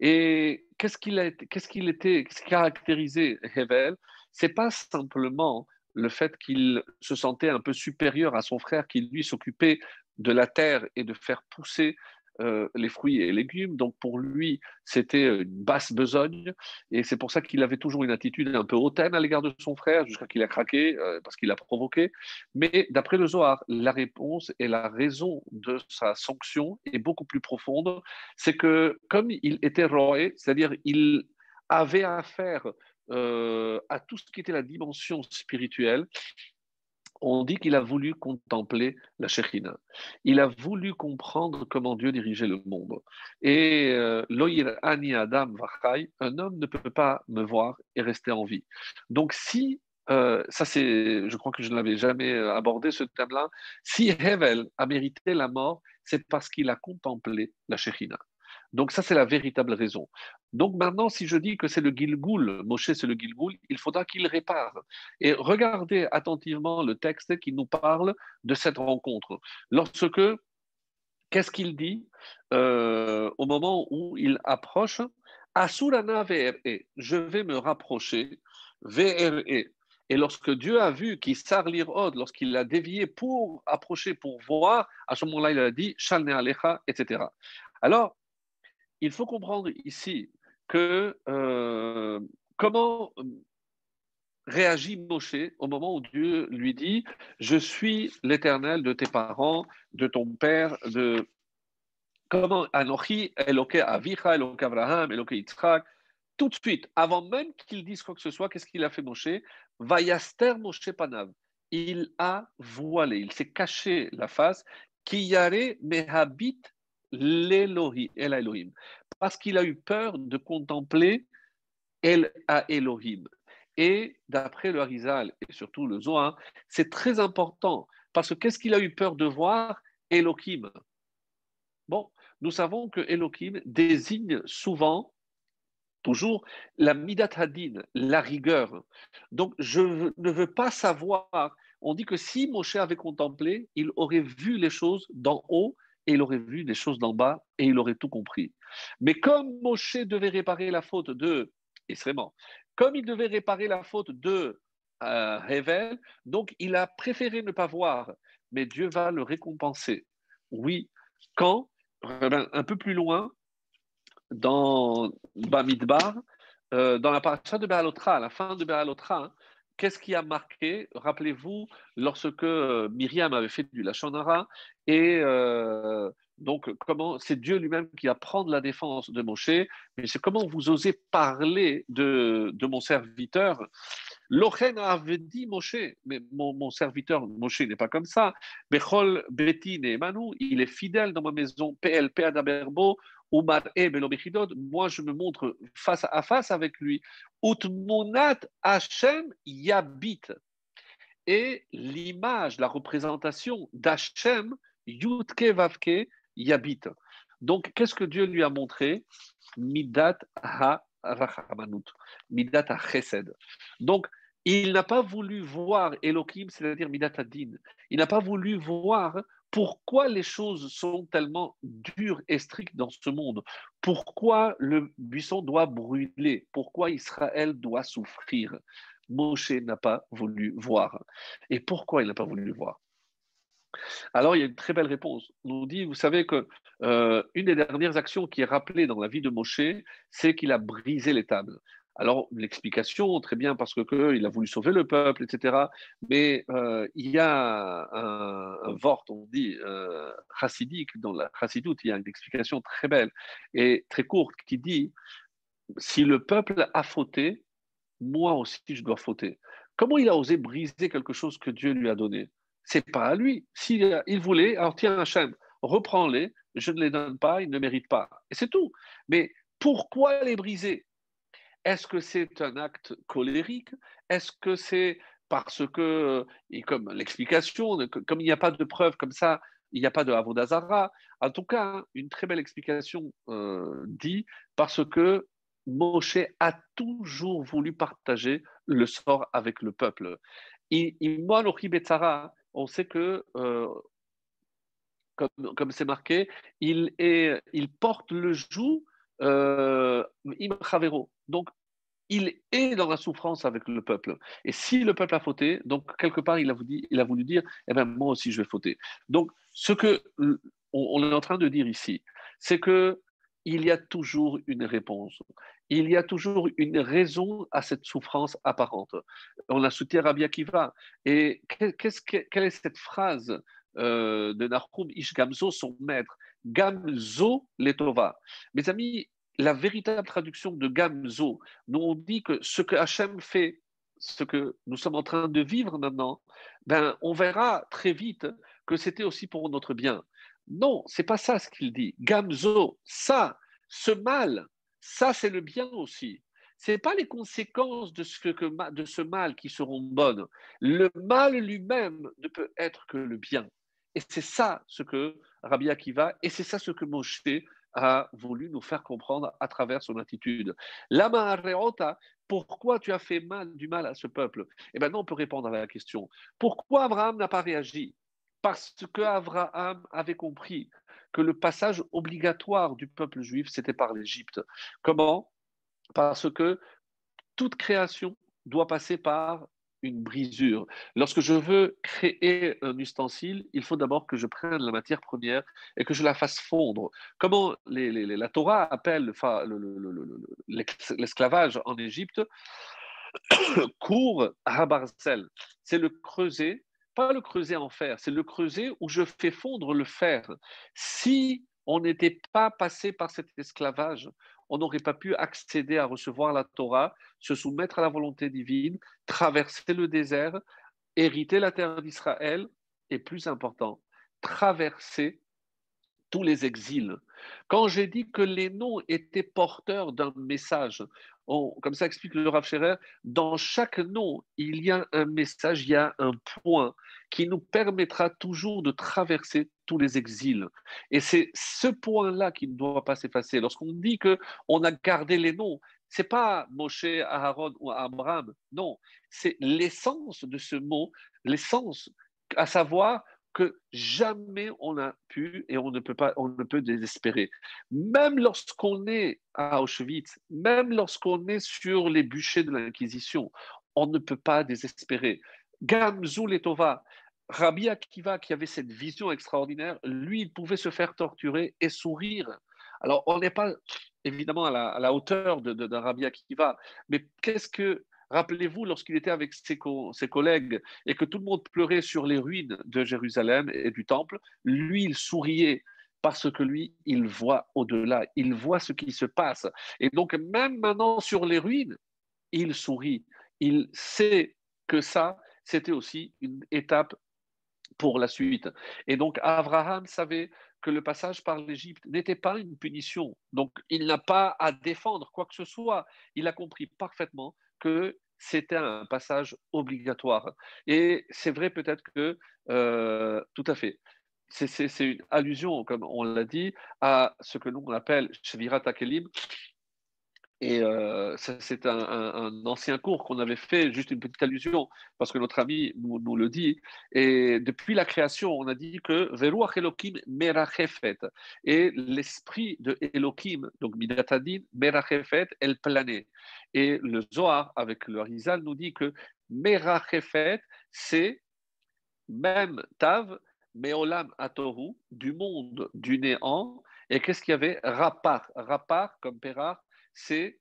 Et qu'est-ce qu'il était, qu'est-ce qui caractérisait Hevel? C'est pas simplement le fait qu'il se sentait un peu supérieur à son frère qui lui s'occupait de la terre et de faire pousser euh, les fruits et légumes. Donc pour lui, c'était une basse besogne. Et c'est pour ça qu'il avait toujours une attitude un peu hautaine à l'égard de son frère, jusqu'à qu'il a craqué, euh, parce qu'il a provoqué. Mais d'après le Zohar, la réponse et la raison de sa sanction est beaucoup plus profonde. C'est que comme il était roé, c'est-à-dire il avait affaire euh, à tout ce qui était la dimension spirituelle, on dit qu'il a voulu contempler la Shekhina. Il a voulu comprendre comment Dieu dirigeait le monde. Et euh, Ani Adam un homme ne peut pas me voir et rester en vie. Donc si, euh, ça c'est, je crois que je ne l'avais jamais euh, abordé ce thème-là, si Hevel a mérité la mort, c'est parce qu'il a contemplé la Shekhina. Donc ça, c'est la véritable raison. Donc maintenant, si je dis que c'est le Gilgoul, Moshe c'est le Gilgoul, il faudra qu'il répare. Et regardez attentivement le texte qui nous parle de cette rencontre. Lorsque, qu'est-ce qu'il dit euh, au moment où il approche? Asurana VRE, je vais me rapprocher, VRE. Et lorsque Dieu a vu qu'il od, lorsqu'il l'a dévié pour approcher, pour voir, à ce moment-là, il a dit Shalne Alecha, etc. Alors, il faut comprendre ici que euh, comment réagit Moshe au moment où Dieu lui dit Je suis l'éternel de tes parents, de ton père, de. Comment Anochi, Eloke Avicha, Eloke Abraham, Eloke Yitzhak, tout de suite, avant même qu'il dise quoi que ce soit, qu'est-ce qu'il a fait Moshe? Vayaster Moshe Panav. Il a voilé, il s'est caché la face. Kiyare Mehabit l'Elohim, El Elohim, parce qu'il a eu peur de contempler El Elohim. Et d'après le Harizal et surtout le Zohar, c'est très important parce que qu'est-ce qu'il a eu peur de voir? Elohim Bon, nous savons que Elohim désigne souvent, toujours, la Midat Hadin, la rigueur. Donc, je ne veux pas savoir. On dit que si Moshe avait contemplé, il aurait vu les choses d'en haut et il aurait vu des choses d'en bas et il aurait tout compris. Mais comme Moshe devait réparer la faute de, et vraiment, comme il devait réparer la faute de euh, donc il a préféré ne pas voir, mais Dieu va le récompenser. Oui, quand? Eh ben, Un peu plus loin, dans Bamidbar, euh, dans la paracha de Béalotra, à la fin de Béalotra, hein, Qu'est-ce qui a marqué Rappelez-vous, lorsque euh, Myriam avait fait du Lachonara, et euh, donc comment c'est Dieu lui-même qui va prendre la défense de Moshe, mais c'est comment vous osez parler de, mon serviteur Lochen avait dit Moshe, mais mon, serviteur Moshe n'est pas comme ça. Bechol Betin et Manu, il est fidèle dans ma maison. PLP Adaberbo, moi je me montre face à face avec lui. Utmunat Hashem Yabit. Et l'image, la représentation d'Hachem, Yutke Vavke Yabit. Donc, qu'est-ce que Dieu lui a montré? Midat ha rachamanut, Midat ha. Donc, il n'a pas voulu voir Elohim, c'est-à-dire Midat Adin. Il n'a pas voulu voir pourquoi les choses sont tellement dures et strictes dans ce monde? Pourquoi le buisson doit brûler? Pourquoi Israël doit souffrir? Moshe n'a pas voulu voir. Et pourquoi il n'a pas voulu voir? Alors, il y a une très belle réponse. On nous dit, vous savez que euh, une des dernières actions qui est rappelée dans la vie de Moshe, c'est qu'il a brisé les tables. Alors, l'explication, très bien, parce que, il a voulu sauver le peuple, etc. Mais euh, il y a un, un vort, on dit, euh, chassidique, dans la chassidoute, il y a une explication très belle et très courte qui dit si le peuple a fauté, moi aussi je dois fauter. Comment il a osé briser quelque chose que Dieu lui a donné? C'est pas à lui. S'il il voulait, alors tiens, Hachem, reprends-les, je ne les donne pas, ils ne méritent pas. Et c'est tout. Mais pourquoi les briser? Est-ce que c'est un acte colérique? Est-ce que c'est parce que, et comme l'explication, comme il n'y a pas de preuve comme ça, il n'y a pas de Avodazara. En tout cas, une très belle explication euh, dit parce que Moshe a toujours voulu partager le sort avec le peuple. On sait que, euh, comme c'est marqué, il, est, il porte le joug euh, donc, il est dans la souffrance avec le peuple. Et si le peuple a fauté, donc quelque part, il a voulu, dire, eh bien, moi aussi, je vais fauter. Donc, ce que on est en train de dire ici, c'est que il y a toujours une réponse. Il y a toujours une raison à cette souffrance apparente. On a soutenu Rabbi Akiva. Et qu'est-ce quelle est cette phrase euh, de Nahum Ish Gamzo, son maître? Gamzo Letova. Mes amis, la véritable traduction de Gamzo, nous on dit que ce que Hachem fait, ce que nous sommes en train de vivre maintenant, ben, on verra très vite que c'était aussi pour notre bien. Non, c'est pas ça ce qu'il dit. Gamzo, ça, ce mal, ça c'est le bien aussi. Ce n'est pas les conséquences de ce, que, de ce mal qui seront bonnes. Le mal lui-même ne peut être que le bien. Et c'est ça ce que Rabbi Akiva, et c'est ça ce que Moshe a voulu nous faire comprendre à travers son attitude. Lama pourquoi tu as fait mal, du mal à ce peuple? Eh bien non, on peut répondre à la question. Pourquoi Abraham n'a pas réagi? Parce que Abraham avait compris que le passage obligatoire du peuple juif, c'était par l'Égypte. Comment? Parce que toute création doit passer par une brisure. Lorsque je veux créer un ustensile, il faut d'abord que je prenne la matière première et que je la fasse fondre. Comment la Torah appelle l'esclavage en Égypte cours à Barcel. C'est le creuset, pas le creuset en fer, c'est le creuset où je fais fondre le fer. Si on n'était pas passé par cet esclavage, on n'aurait pas pu accéder à recevoir la Torah, se soumettre à la volonté divine, traverser le désert, hériter la terre d'Israël et plus important, traverser tous les exils. Quand j'ai dit que les noms étaient porteurs d'un message, comme ça explique le Rav Scherer, dans chaque nom, il y a un message, il y a un point qui nous permettra toujours de traverser tous les exils. Et c'est ce point-là qui ne doit pas s'effacer. Lorsqu'on dit que on a gardé les noms, c'est pas Moshe, Aaron ou Abraham, non, c'est l'essence de ce mot, l'essence, à savoir que jamais on n'a pu et on ne peut pas, on ne peut désespérer. Même lorsqu'on est à Auschwitz, même lorsqu'on est sur les bûchers de l'Inquisition, on ne peut pas désespérer. Gamzou Letova, Rabbi Akiva, qui avait cette vision extraordinaire, lui, il pouvait se faire torturer et sourire. Alors, on n'est pas évidemment à la, hauteur d'un de, Rabbi Akiva, mais qu'est-ce que Rappelez-vous, lorsqu'il était avec ses, collègues et que tout le monde pleurait sur les ruines de Jérusalem et du Temple, lui, il souriait parce que lui, il voit au-delà, il voit ce qui se passe. Et donc, même maintenant sur les ruines, il sourit. Il sait que ça, c'était aussi une étape pour la suite. Et donc, Abraham savait que le passage par l'Égypte n'était pas une punition. Donc, il n'a pas à défendre quoi que ce soit. Il a compris parfaitement que c'était un passage obligatoire. Et c'est vrai peut-être que, euh, tout à fait, c'est une allusion, comme on l'a dit, à ce que nous on appelle Shvirat Akelim, et euh, c'est un, ancien cours qu'on avait fait, juste une petite allusion, parce que notre ami nous, le dit. Et depuis la création, on a dit que Veruach Elohim merachefet. Et l'esprit de Elohim, donc Midatadin, merachefet, elle planait. Et le Zohar, avec le Rizal, nous dit que merachefet, c'est même Tav, Meolam Atohu, du monde, du néant. Et qu'est-ce qu'il y avait? Rapar. Rapar, comme Pérar, c'est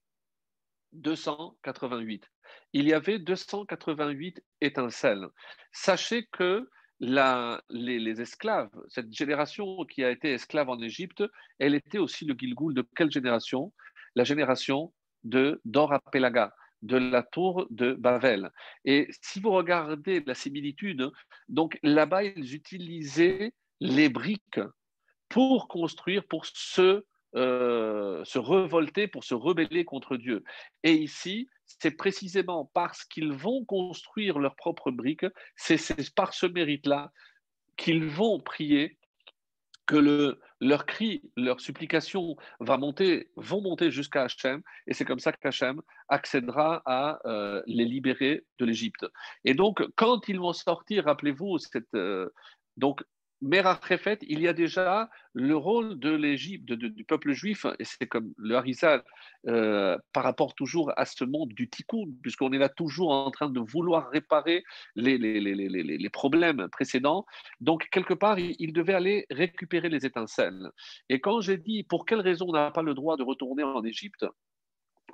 288. Il y avait 288 étincelles. Sachez que les, esclaves, cette génération qui a été esclave en Égypte, elle était aussi le Gilgoul de quelle génération? La génération de Dora-Pelaga, de la tour de Babel. Et si vous regardez la similitude, donc là-bas, ils utilisaient les briques pour construire, pour se euh, se révolter, pour se rebeller contre Dieu. Et ici, c'est précisément parce qu'ils vont construire leurs propres briques, c'est par ce mérite-là qu'ils vont prier que le, leur cri, leur supplication va monter, vont monter jusqu'à Hachem, et c'est comme ça qu'Hachem accédera à euh, les libérer de l'Égypte. Et donc, quand ils vont sortir, rappelez-vous, cette, euh, donc Merachefet, il y a déjà le rôle de l'Égypte, du peuple juif, et c'est comme le Harizal euh, par rapport toujours à ce monde du tikkun, puisqu'on est là toujours en train de vouloir réparer les, les, les, les problèmes précédents. Donc, quelque part, il, il, devait aller récupérer les étincelles. Et quand j'ai dit pour quelle raison on n'a pas le droit de retourner en Égypte,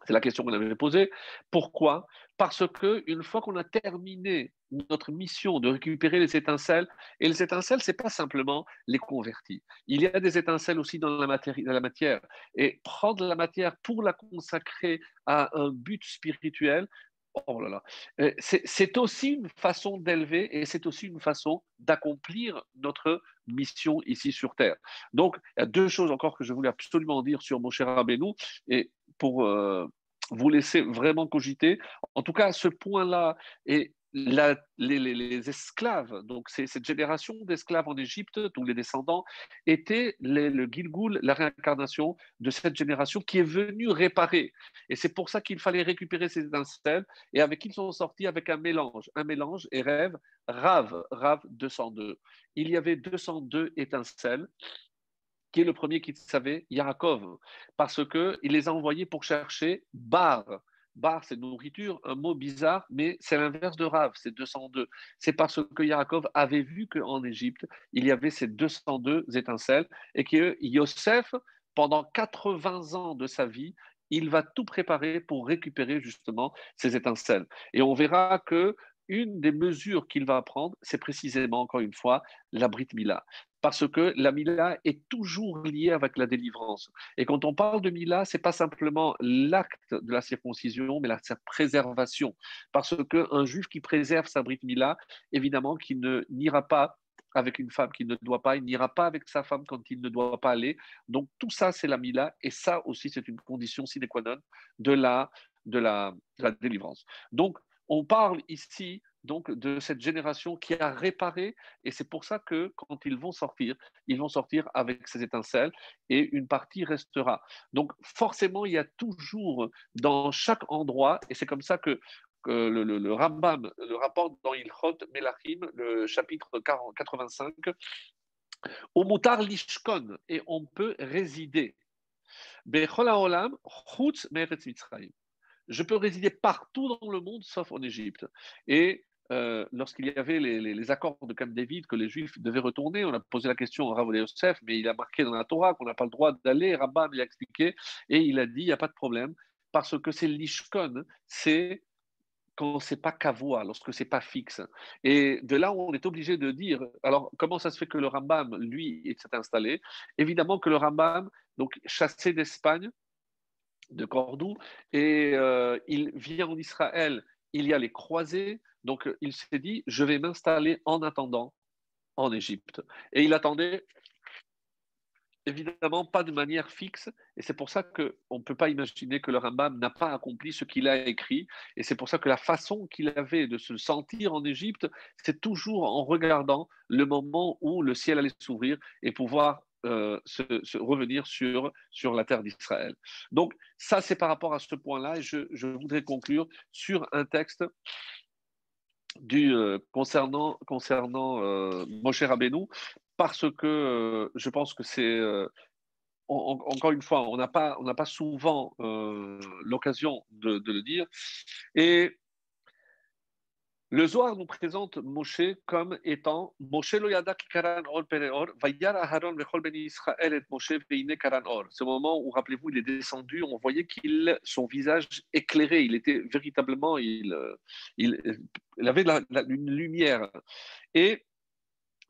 c'est la question qu'on avait posée. Pourquoi? Parce que une fois qu'on a terminé notre mission de récupérer les étincelles, et les étincelles, c'est pas simplement les convertir. Il y a des étincelles aussi dans la, matière. Et prendre la matière pour la consacrer à un but spirituel, Oh là là. Euh, c'est aussi une façon d'élever et c'est aussi une façon d'accomplir notre mission ici sur Terre. Donc, il y a deux choses encore que je voulais absolument dire sur mon cher Rabbeinu pour euh, vous laisser vraiment cogiter. En tout cas, ce point-là est les, esclaves, donc cette génération d'esclaves en Égypte, dont les descendants étaient le Gilgoul, la réincarnation de cette génération qui est venue réparer. Et c'est pour ça qu'il fallait récupérer ces étincelles et avec ils sont sortis avec un mélange, un mélange et rêve, Rav, Rav 202. Il y avait 202 étincelles qui est le premier qui savait, Yaakov, parce qu'il les a envoyés pour chercher Bar, bar, c'est nourriture, un mot bizarre, mais c'est l'inverse de Rav, c'est 202. C'est parce que Yaakov avait vu qu'en Égypte, il y avait ces 202 étincelles et que Yosef, pendant 80 ans de sa vie, il va tout préparer pour récupérer justement ces étincelles. Et on verra que une des mesures qu'il va prendre, c'est précisément, encore une fois, la Brit Mila parce que la Mila est toujours liée avec la délivrance. Et quand on parle de Mila, c'est pas simplement l'acte de la circoncision, mais la, sa préservation. Parce qu'un juif qui préserve sa brite Mila, évidemment, qu'il ne n'ira pas avec une femme qui ne doit pas, il n'ira pas avec sa femme quand il ne doit pas aller. Donc tout ça, c'est la Mila, et ça aussi, c'est une condition sine qua non de la, de la délivrance. Donc, on parle ici donc de cette génération qui a réparé, et c'est pour ça que quand ils vont sortir, ils vont sortir avec ces étincelles, et une partie restera. Donc forcément, il y a toujours dans chaque endroit, et c'est comme ça que le, Rambam le rapporte dans Ilchot Melachim, le chapitre 85, au mutar lishkon, et on peut résider. Je peux résider partout dans le monde sauf en Égypte. Et euh, lorsqu'il y avait les, accords de Camp David que les Juifs devaient retourner, on a posé la question à Rav Yosef, mais il a marqué dans la Torah qu'on n'a pas le droit d'aller. Rabban lui a expliqué et il a dit il n'y a pas de problème parce que c'est l'ishkon, c'est quand c'est pas kavua, lorsque c'est pas fixe. Et de là, on est obligé de dire, alors comment ça se fait que le Rambam, lui, s'est installé? Évidemment que le Rambam, donc chassé d'Espagne, de Cordoue, et euh, il vient en Israël, il y a les croisés, donc il s'est dit, je vais m'installer en attendant en Égypte. Et il attendait évidemment pas de manière fixe, et c'est pour ça qu'on ne peut pas imaginer que le Rambam n'a pas accompli ce qu'il a écrit, et c'est pour ça que la façon qu'il avait de se sentir en Égypte, c'est toujours en regardant le moment où le ciel allait s'ouvrir et pouvoir euh, se, revenir sur, sur la terre d'Israël. Donc ça, c'est par rapport à ce point-là, et je voudrais conclure sur un texte du, euh, concernant, concernant euh, parce que euh, je pense que c'est, encore une fois, on n'a pas souvent l'occasion de, de, le dire. Et le Zohar nous présente Moshe comme étant Moshe lo karan or pereor, vayar Aharon vechol ben Israël et Moshe veine karan or. Ce moment où, rappelez-vous, il est descendu, on voyait qu'il, son visage éclairé, il était véritablement, il, il, il avait une lumière. Et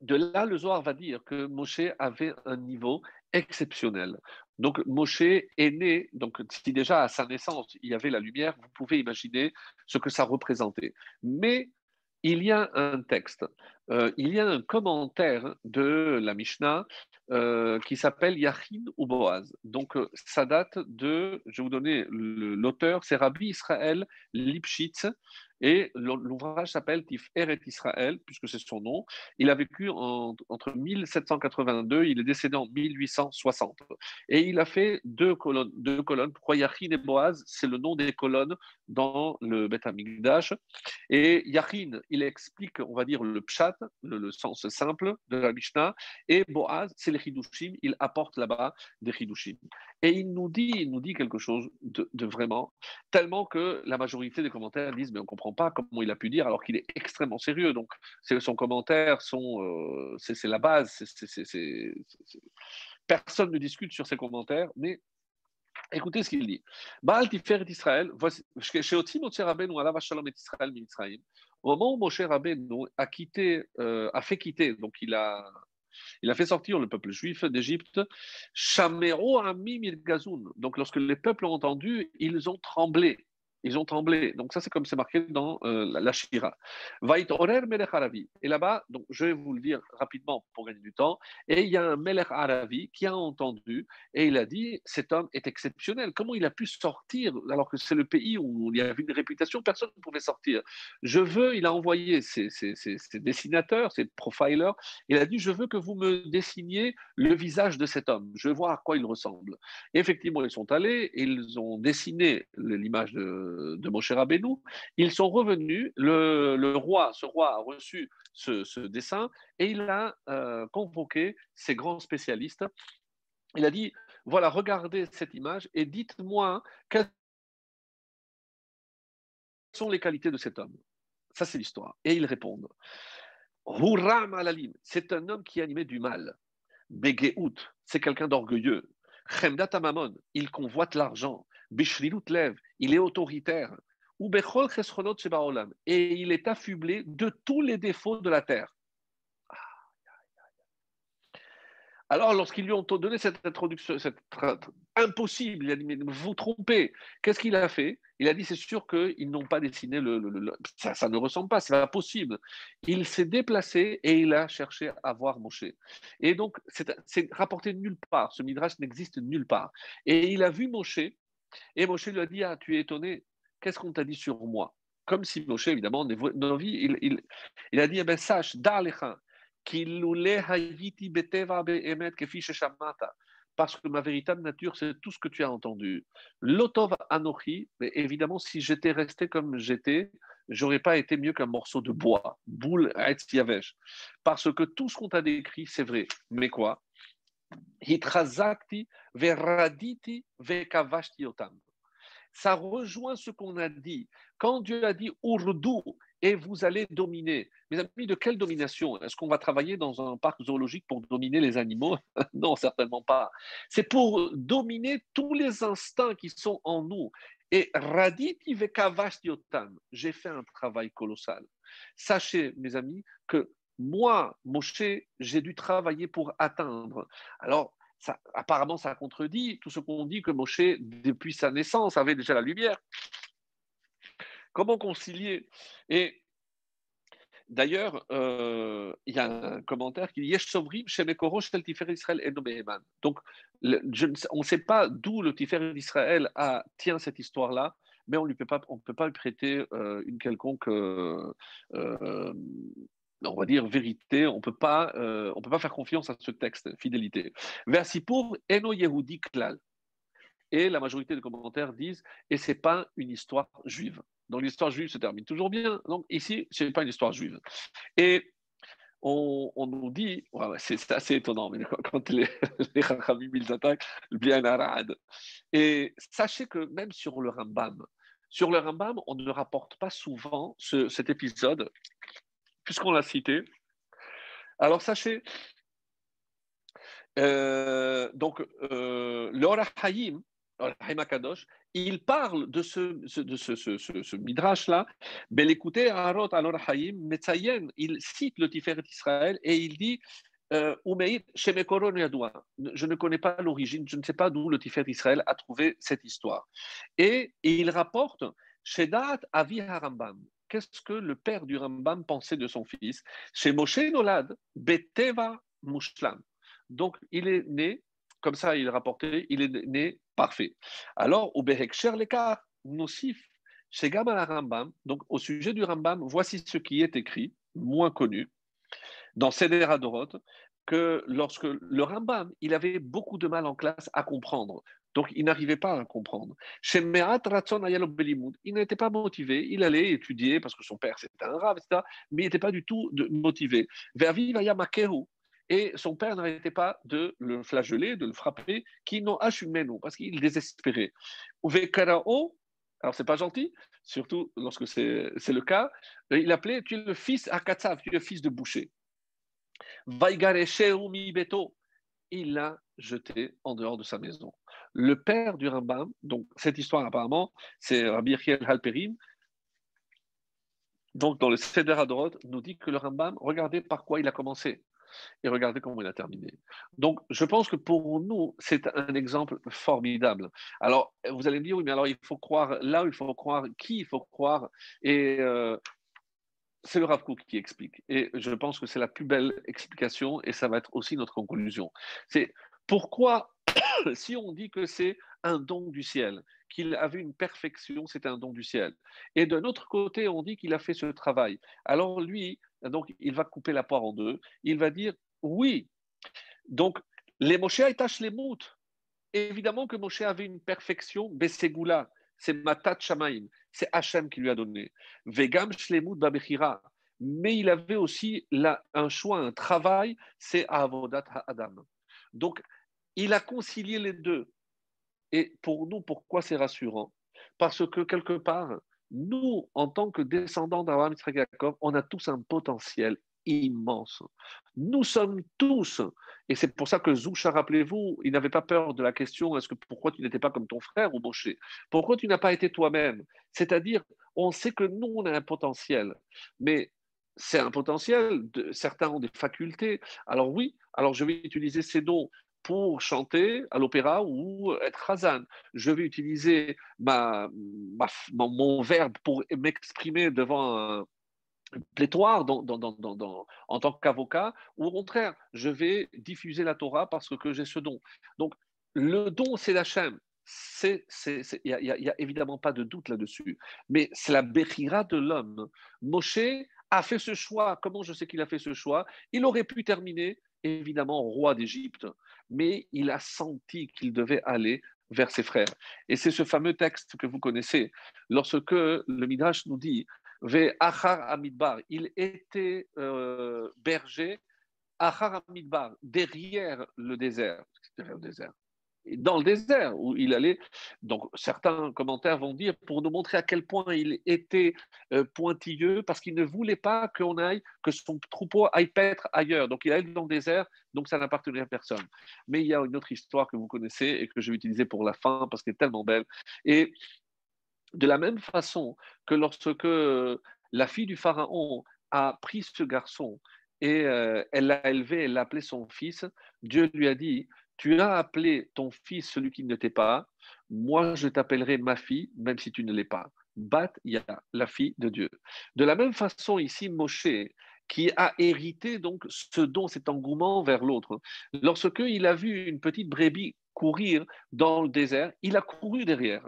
de là, le Zohar va dire que Moshe avait un niveau exceptionnel. Donc Moshe est né, donc si déjà à sa naissance il y avait la lumière, vous pouvez imaginer ce que ça représentait. Mais il y a un texte, euh, il y a un commentaire de la Mishnah euh, qui s'appelle Yachin ou Boaz. Donc euh, ça date de, je vais vous donner l'auteur, c'est Rabbi Israël Lipschitz, Et l'ouvrage s'appelle Tif Eret Israël, puisque c'est son nom. Il a vécu entre 1782, il est décédé en 1860. Et il a fait deux colonnes. Deux colonnes. Pourquoi Yachin et Boaz, c'est le nom des colonnes dans le Beth Amikdash. Et Yachin, il explique, on va dire, le pshat, le, sens simple de la Mishnah. Et Boaz, c'est les Hidushim, il apporte là-bas des Hidushim. Et il nous dit, il nous dit quelque chose de, de vraiment, tellement que la majorité des commentaires disent, mais on comprend pas comment il a pu dire alors qu'il est extrêmement sérieux. Donc, son commentaire, euh, c'est la base. Personne ne discute sur ses commentaires, mais écoutez ce qu'il dit. Baal Tifer et Israël, chez Otim Moshe Rabbeinu, Allah Shalom et Israël, au moment où Moshe Rabbeinu a quitté, euh, a fait quitter, donc il a, il a fait sortir le peuple juif d'Égypte. Shamero Amim Gazoun. Donc, lorsque les peuples ont entendu, ils ont tremblé. Ils ont tremblé. Donc ça, c'est comme c'est marqué dans euh, la, Shira. Vait Orer Melech Aravi. Et là-bas, donc je vais vous le dire rapidement pour gagner du temps. Et il y a un Melech Aravi qui a entendu et il a dit cet homme est exceptionnel. Comment il a pu sortir alors que c'est le pays où il y avait une réputation, personne ne pouvait sortir? Je veux, il a envoyé ses, dessinateurs, ses profilers. Il a dit je veux que vous me dessiniez le visage de cet homme. Je veux voir à quoi il ressemble. Et effectivement, ils sont allés, ils ont dessiné l'image de de Moshe Rabbeinu, ils sont revenus, le, roi, ce roi a reçu ce, dessin et il a euh, convoqué ses grands spécialistes. Il a dit, voilà, regardez cette image et dites-moi quelles sont les qualités de cet homme. Ça, c'est l'histoire. Et ils répondent. Hurram alalim, c'est un homme qui animait du mal. Begeout, c'est quelqu'un d'orgueilleux. Chemdat amamon, il convoite l'argent il est autoritaire. Et il est affublé de tous les défauts de la terre. Alors, lorsqu'ils lui ont donné cette introduction, cette impossible, il a dit Mais vous trompez. Qu'est-ce qu'il a fait? Il a dit C'est sûr qu'ils n'ont pas dessiné le. ça, ne ressemble pas, c'est pas possible. Il s'est déplacé et il a cherché à voir Moshe. Et donc, c'est rapporté nulle part. Ce midrash n'existe nulle part. Et il a vu Moshe et Moshe lui a dit Ah, tu es étonné, qu'est-ce qu'on t'a dit sur moi? Comme si Moshe, évidemment, dans vie, il, il, il, a dit Eh bien, sache, parce que ma véritable nature, c'est tout ce que tu as entendu. L'otov anochi, mais évidemment, si j'étais resté comme j'étais, j'aurais pas été mieux qu'un morceau de bois, boule yavesh. Parce que tout ce qu'on t'a décrit, c'est vrai. Mais quoi? Ça rejoint ce qu'on a dit. Quand Dieu a dit Urdu et vous allez dominer. Mes amis, de quelle domination? Est-ce qu'on va travailler dans un parc zoologique pour dominer les animaux? Non, certainement pas. C'est pour dominer tous les instincts qui sont en nous. Et raditi yotam, j'ai fait un travail colossal. Sachez, mes amis, que moi, Moshe, j'ai dû travailler pour atteindre. Alors, apparemment, ça contredit tout ce qu'on dit que Moshe, depuis sa naissance, avait déjà la lumière. Comment concilier? Et d'ailleurs, euh, il y a un commentaire qui dit Yesh Sovrim, Shemekoro, Shel Tifer Israël et Donc, on ne sait pas d'où le Tifer d'Israël tient cette histoire-là, mais on ne peut pas, on peut pas lui prêter euh, une quelconque euh, on va dire vérité, on peut pas, euh, on peut pas faire confiance à ce texte, fidélité. Pour Eno Yehudi Klal. Et la majorité des commentaires disent, et c'est pas une histoire juive. Donc l'histoire juive se termine toujours bien. Donc ici, ce n'est pas une histoire juive. Et on, nous dit, c'est assez étonnant, mais quand les, les ils attaquent, bien arad. Et sachez que même sur le Rambam, sur le Rambam, on ne rapporte pas souvent cet épisode puisqu'on l'a cité? Alors sachez, euh, donc euh, Hayim, Akadosh, il parle de ce, de ce, ce, ce, midrash-là. Ben écoutez, Harot Hayim, Metzayen, il cite le Tiferet d'Israël et il dit euh, je ne connais pas l'origine, je ne sais pas d'où le Tiferet d'Israël a trouvé cette histoire. Et, et il rapporte Shedat Avi Harambam qu'est-ce que le père du Rambam pensait de son fils? Chez Moshe Beteva Mushlam. Donc, il est né, comme ça il rapportait, il est né parfait. Alors, au Behekcher Lekar, Nosif, chez Gamal Rambam, donc au sujet du Rambam, voici ce qui est écrit, moins connu, dans Seder Adorot, que lorsque le Rambam, il avait beaucoup de mal en classe à comprendre. Donc, il n'arrivait pas à comprendre. Il n'était pas motivé. Il allait étudier parce que son père, c'était un rave, etc. Mais il n'était pas du tout motivé. Et son père n'arrêtait pas de le flageller, de le frapper, qui assumé nous, parce qu'il désespérait. Alors, c'est pas gentil, surtout lorsque c'est le cas. Il appelait Tu es le fils à Katsav, tu es le fils de boucher. Beto. Il l'a jeté en dehors de sa maison. Le père du Rambam, donc cette histoire apparemment, c'est Rabbi Yechiel Halperim, donc dans le Seder Adorot, nous dit que le Rambam, regardez par quoi il a commencé et regardez comment il a terminé. Donc, je pense que pour nous, c'est un exemple formidable. Alors, vous allez me dire, oui, mais alors il faut croire là il faut croire, qui il faut croire. Et euh, c'est le Rav qui explique. Et je pense que c'est la plus belle explication et ça va être aussi notre conclusion. C'est pourquoi, si on dit que c'est un don du ciel, qu'il avait une perfection, c'est un don du ciel. Et d'un autre côté, on dit qu'il a fait ce travail. Alors lui, donc, il va couper la poire en deux. Il va dire oui. Donc, les Moshe tâche les moutes. Évidemment que Moshe avait une perfection, Bességoula, c'est Matat Shamaim, c'est Hachem qui lui a donné. Vegam Shlemut Babechira. Mais il avait aussi un choix, un travail, c'est Avodat Adam. Donc, il a concilié les deux. Et pour nous, pourquoi c'est rassurant? Parce que quelque part, nous, en tant que descendants d'Abraham, Jacob, on a tous un potentiel immense. Nous sommes tous, et c'est pour ça que Zoucha, rappelez-vous, il n'avait pas peur de la question est-ce que pourquoi tu n'étais pas comme ton frère ou Moshe? Pourquoi tu n'as pas été toi-même? C'est-à-dire, on sait que nous, on a un potentiel, mais c'est un potentiel, de, certains ont des facultés. Alors oui, alors je vais utiliser ces dons pour chanter à l'opéra ou être Hazan. Je vais utiliser mon verbe pour m'exprimer devant un plétoire en tant qu'avocat, ou au contraire, je vais diffuser la Torah parce que j'ai ce don. Donc, le don, c'est la chaîne. Il n'y a, évidemment pas de doute là-dessus. Mais c'est la Bechira de l'homme. Moshe a fait ce choix. Comment je sais qu'il a fait ce choix? Il aurait pu terminer évidemment roi d'Égypte, mais il a senti qu'il devait aller vers ses frères. Et c'est ce fameux texte que vous connaissez, lorsque le Midrash nous dit il était euh, berger, achar amidbar, derrière le désert, derrière le désert dans le désert où il allait. Donc certains commentaires vont dire pour nous montrer à quel point il était euh, pointilleux parce qu'il ne voulait pas qu'on aille, que son troupeau aille paître ailleurs. Donc il allait dans le désert, donc ça n'appartenait à personne. Mais il y a une autre histoire que vous connaissez et que je vais utiliser pour la fin parce qu'elle est tellement belle. Et de la même façon que lorsque la fille du pharaon a pris ce garçon et euh, elle l'a élevé, elle l'a appelé son fils, Dieu lui a dit tu as appelé ton fils celui qui ne t'est pas, moi je t'appellerai ma fille, même si tu ne l'es pas. Bat Ya, la fille de Dieu. De la même façon, ici, Moshe, qui a hérité donc ce don, cet engouement vers l'autre. Lorsque il a vu une petite brebis courir dans le désert, il a couru derrière.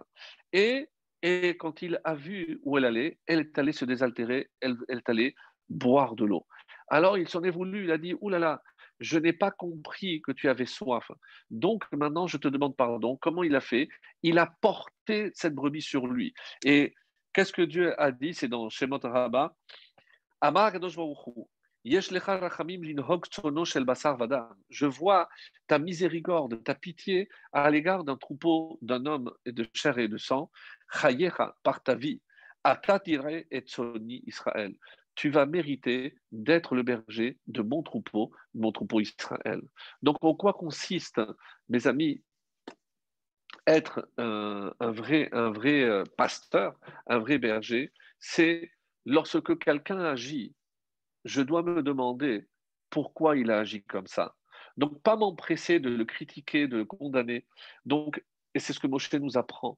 Et, et quand il a vu où elle allait, elle est allée se désaltérer, elle, est allée boire de l'eau. Alors il s'en est voulu, il a dit, oulala, là là, je n'ai pas compris que tu avais soif. Donc maintenant, je te demande pardon. Comment il a fait? Il a porté cette brebis sur lui. Et qu'est-ce que Dieu a dit? C'est dans Shemot Rabba. Je vois ta miséricorde, ta pitié à l'égard d'un troupeau d'un homme et de chair et de sang, par ta vie, et Israël. Tu vas mériter d'être le berger de mon troupeau, mon troupeau Israël. Donc, en quoi consiste, mes amis, être un, vrai, un vrai euh, pasteur, un vrai berger? C'est lorsque quelqu'un agit, je dois me demander pourquoi il a agi comme ça. Donc, pas m'empresser de le critiquer, de le condamner. Donc, et c'est ce que Moshe nous apprend.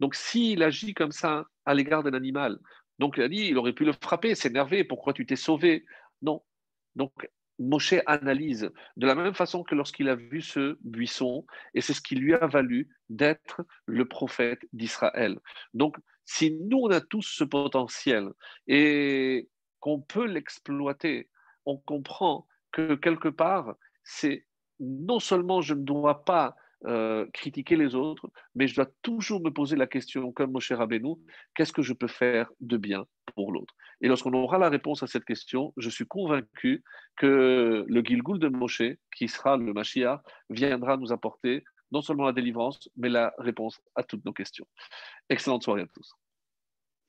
Donc, s'il agit comme ça à l'égard d'un animal, donc il a dit, il aurait pu le frapper, s'énerver, pourquoi tu t'es sauvé? Non. Donc Moshe analyse de la même façon que lorsqu'il a vu ce buisson, et c'est ce qui lui a valu d'être le prophète d'Israël. Donc Si nous, on a tous ce potentiel et qu'on peut l'exploiter, on comprend que quelque part, c'est non seulement je ne dois pas euh, critiquer les autres, mais je dois toujours me poser la question, comme Moshe Rabbeinu, qu'est-ce que je peux faire de bien pour l'autre? Et lorsqu'on aura la réponse à cette question, je suis convaincu que le Gilgul de Moshe, qui sera le Mashiach, viendra nous apporter non seulement la délivrance, mais la réponse à toutes nos questions. Excellente soirée à tous.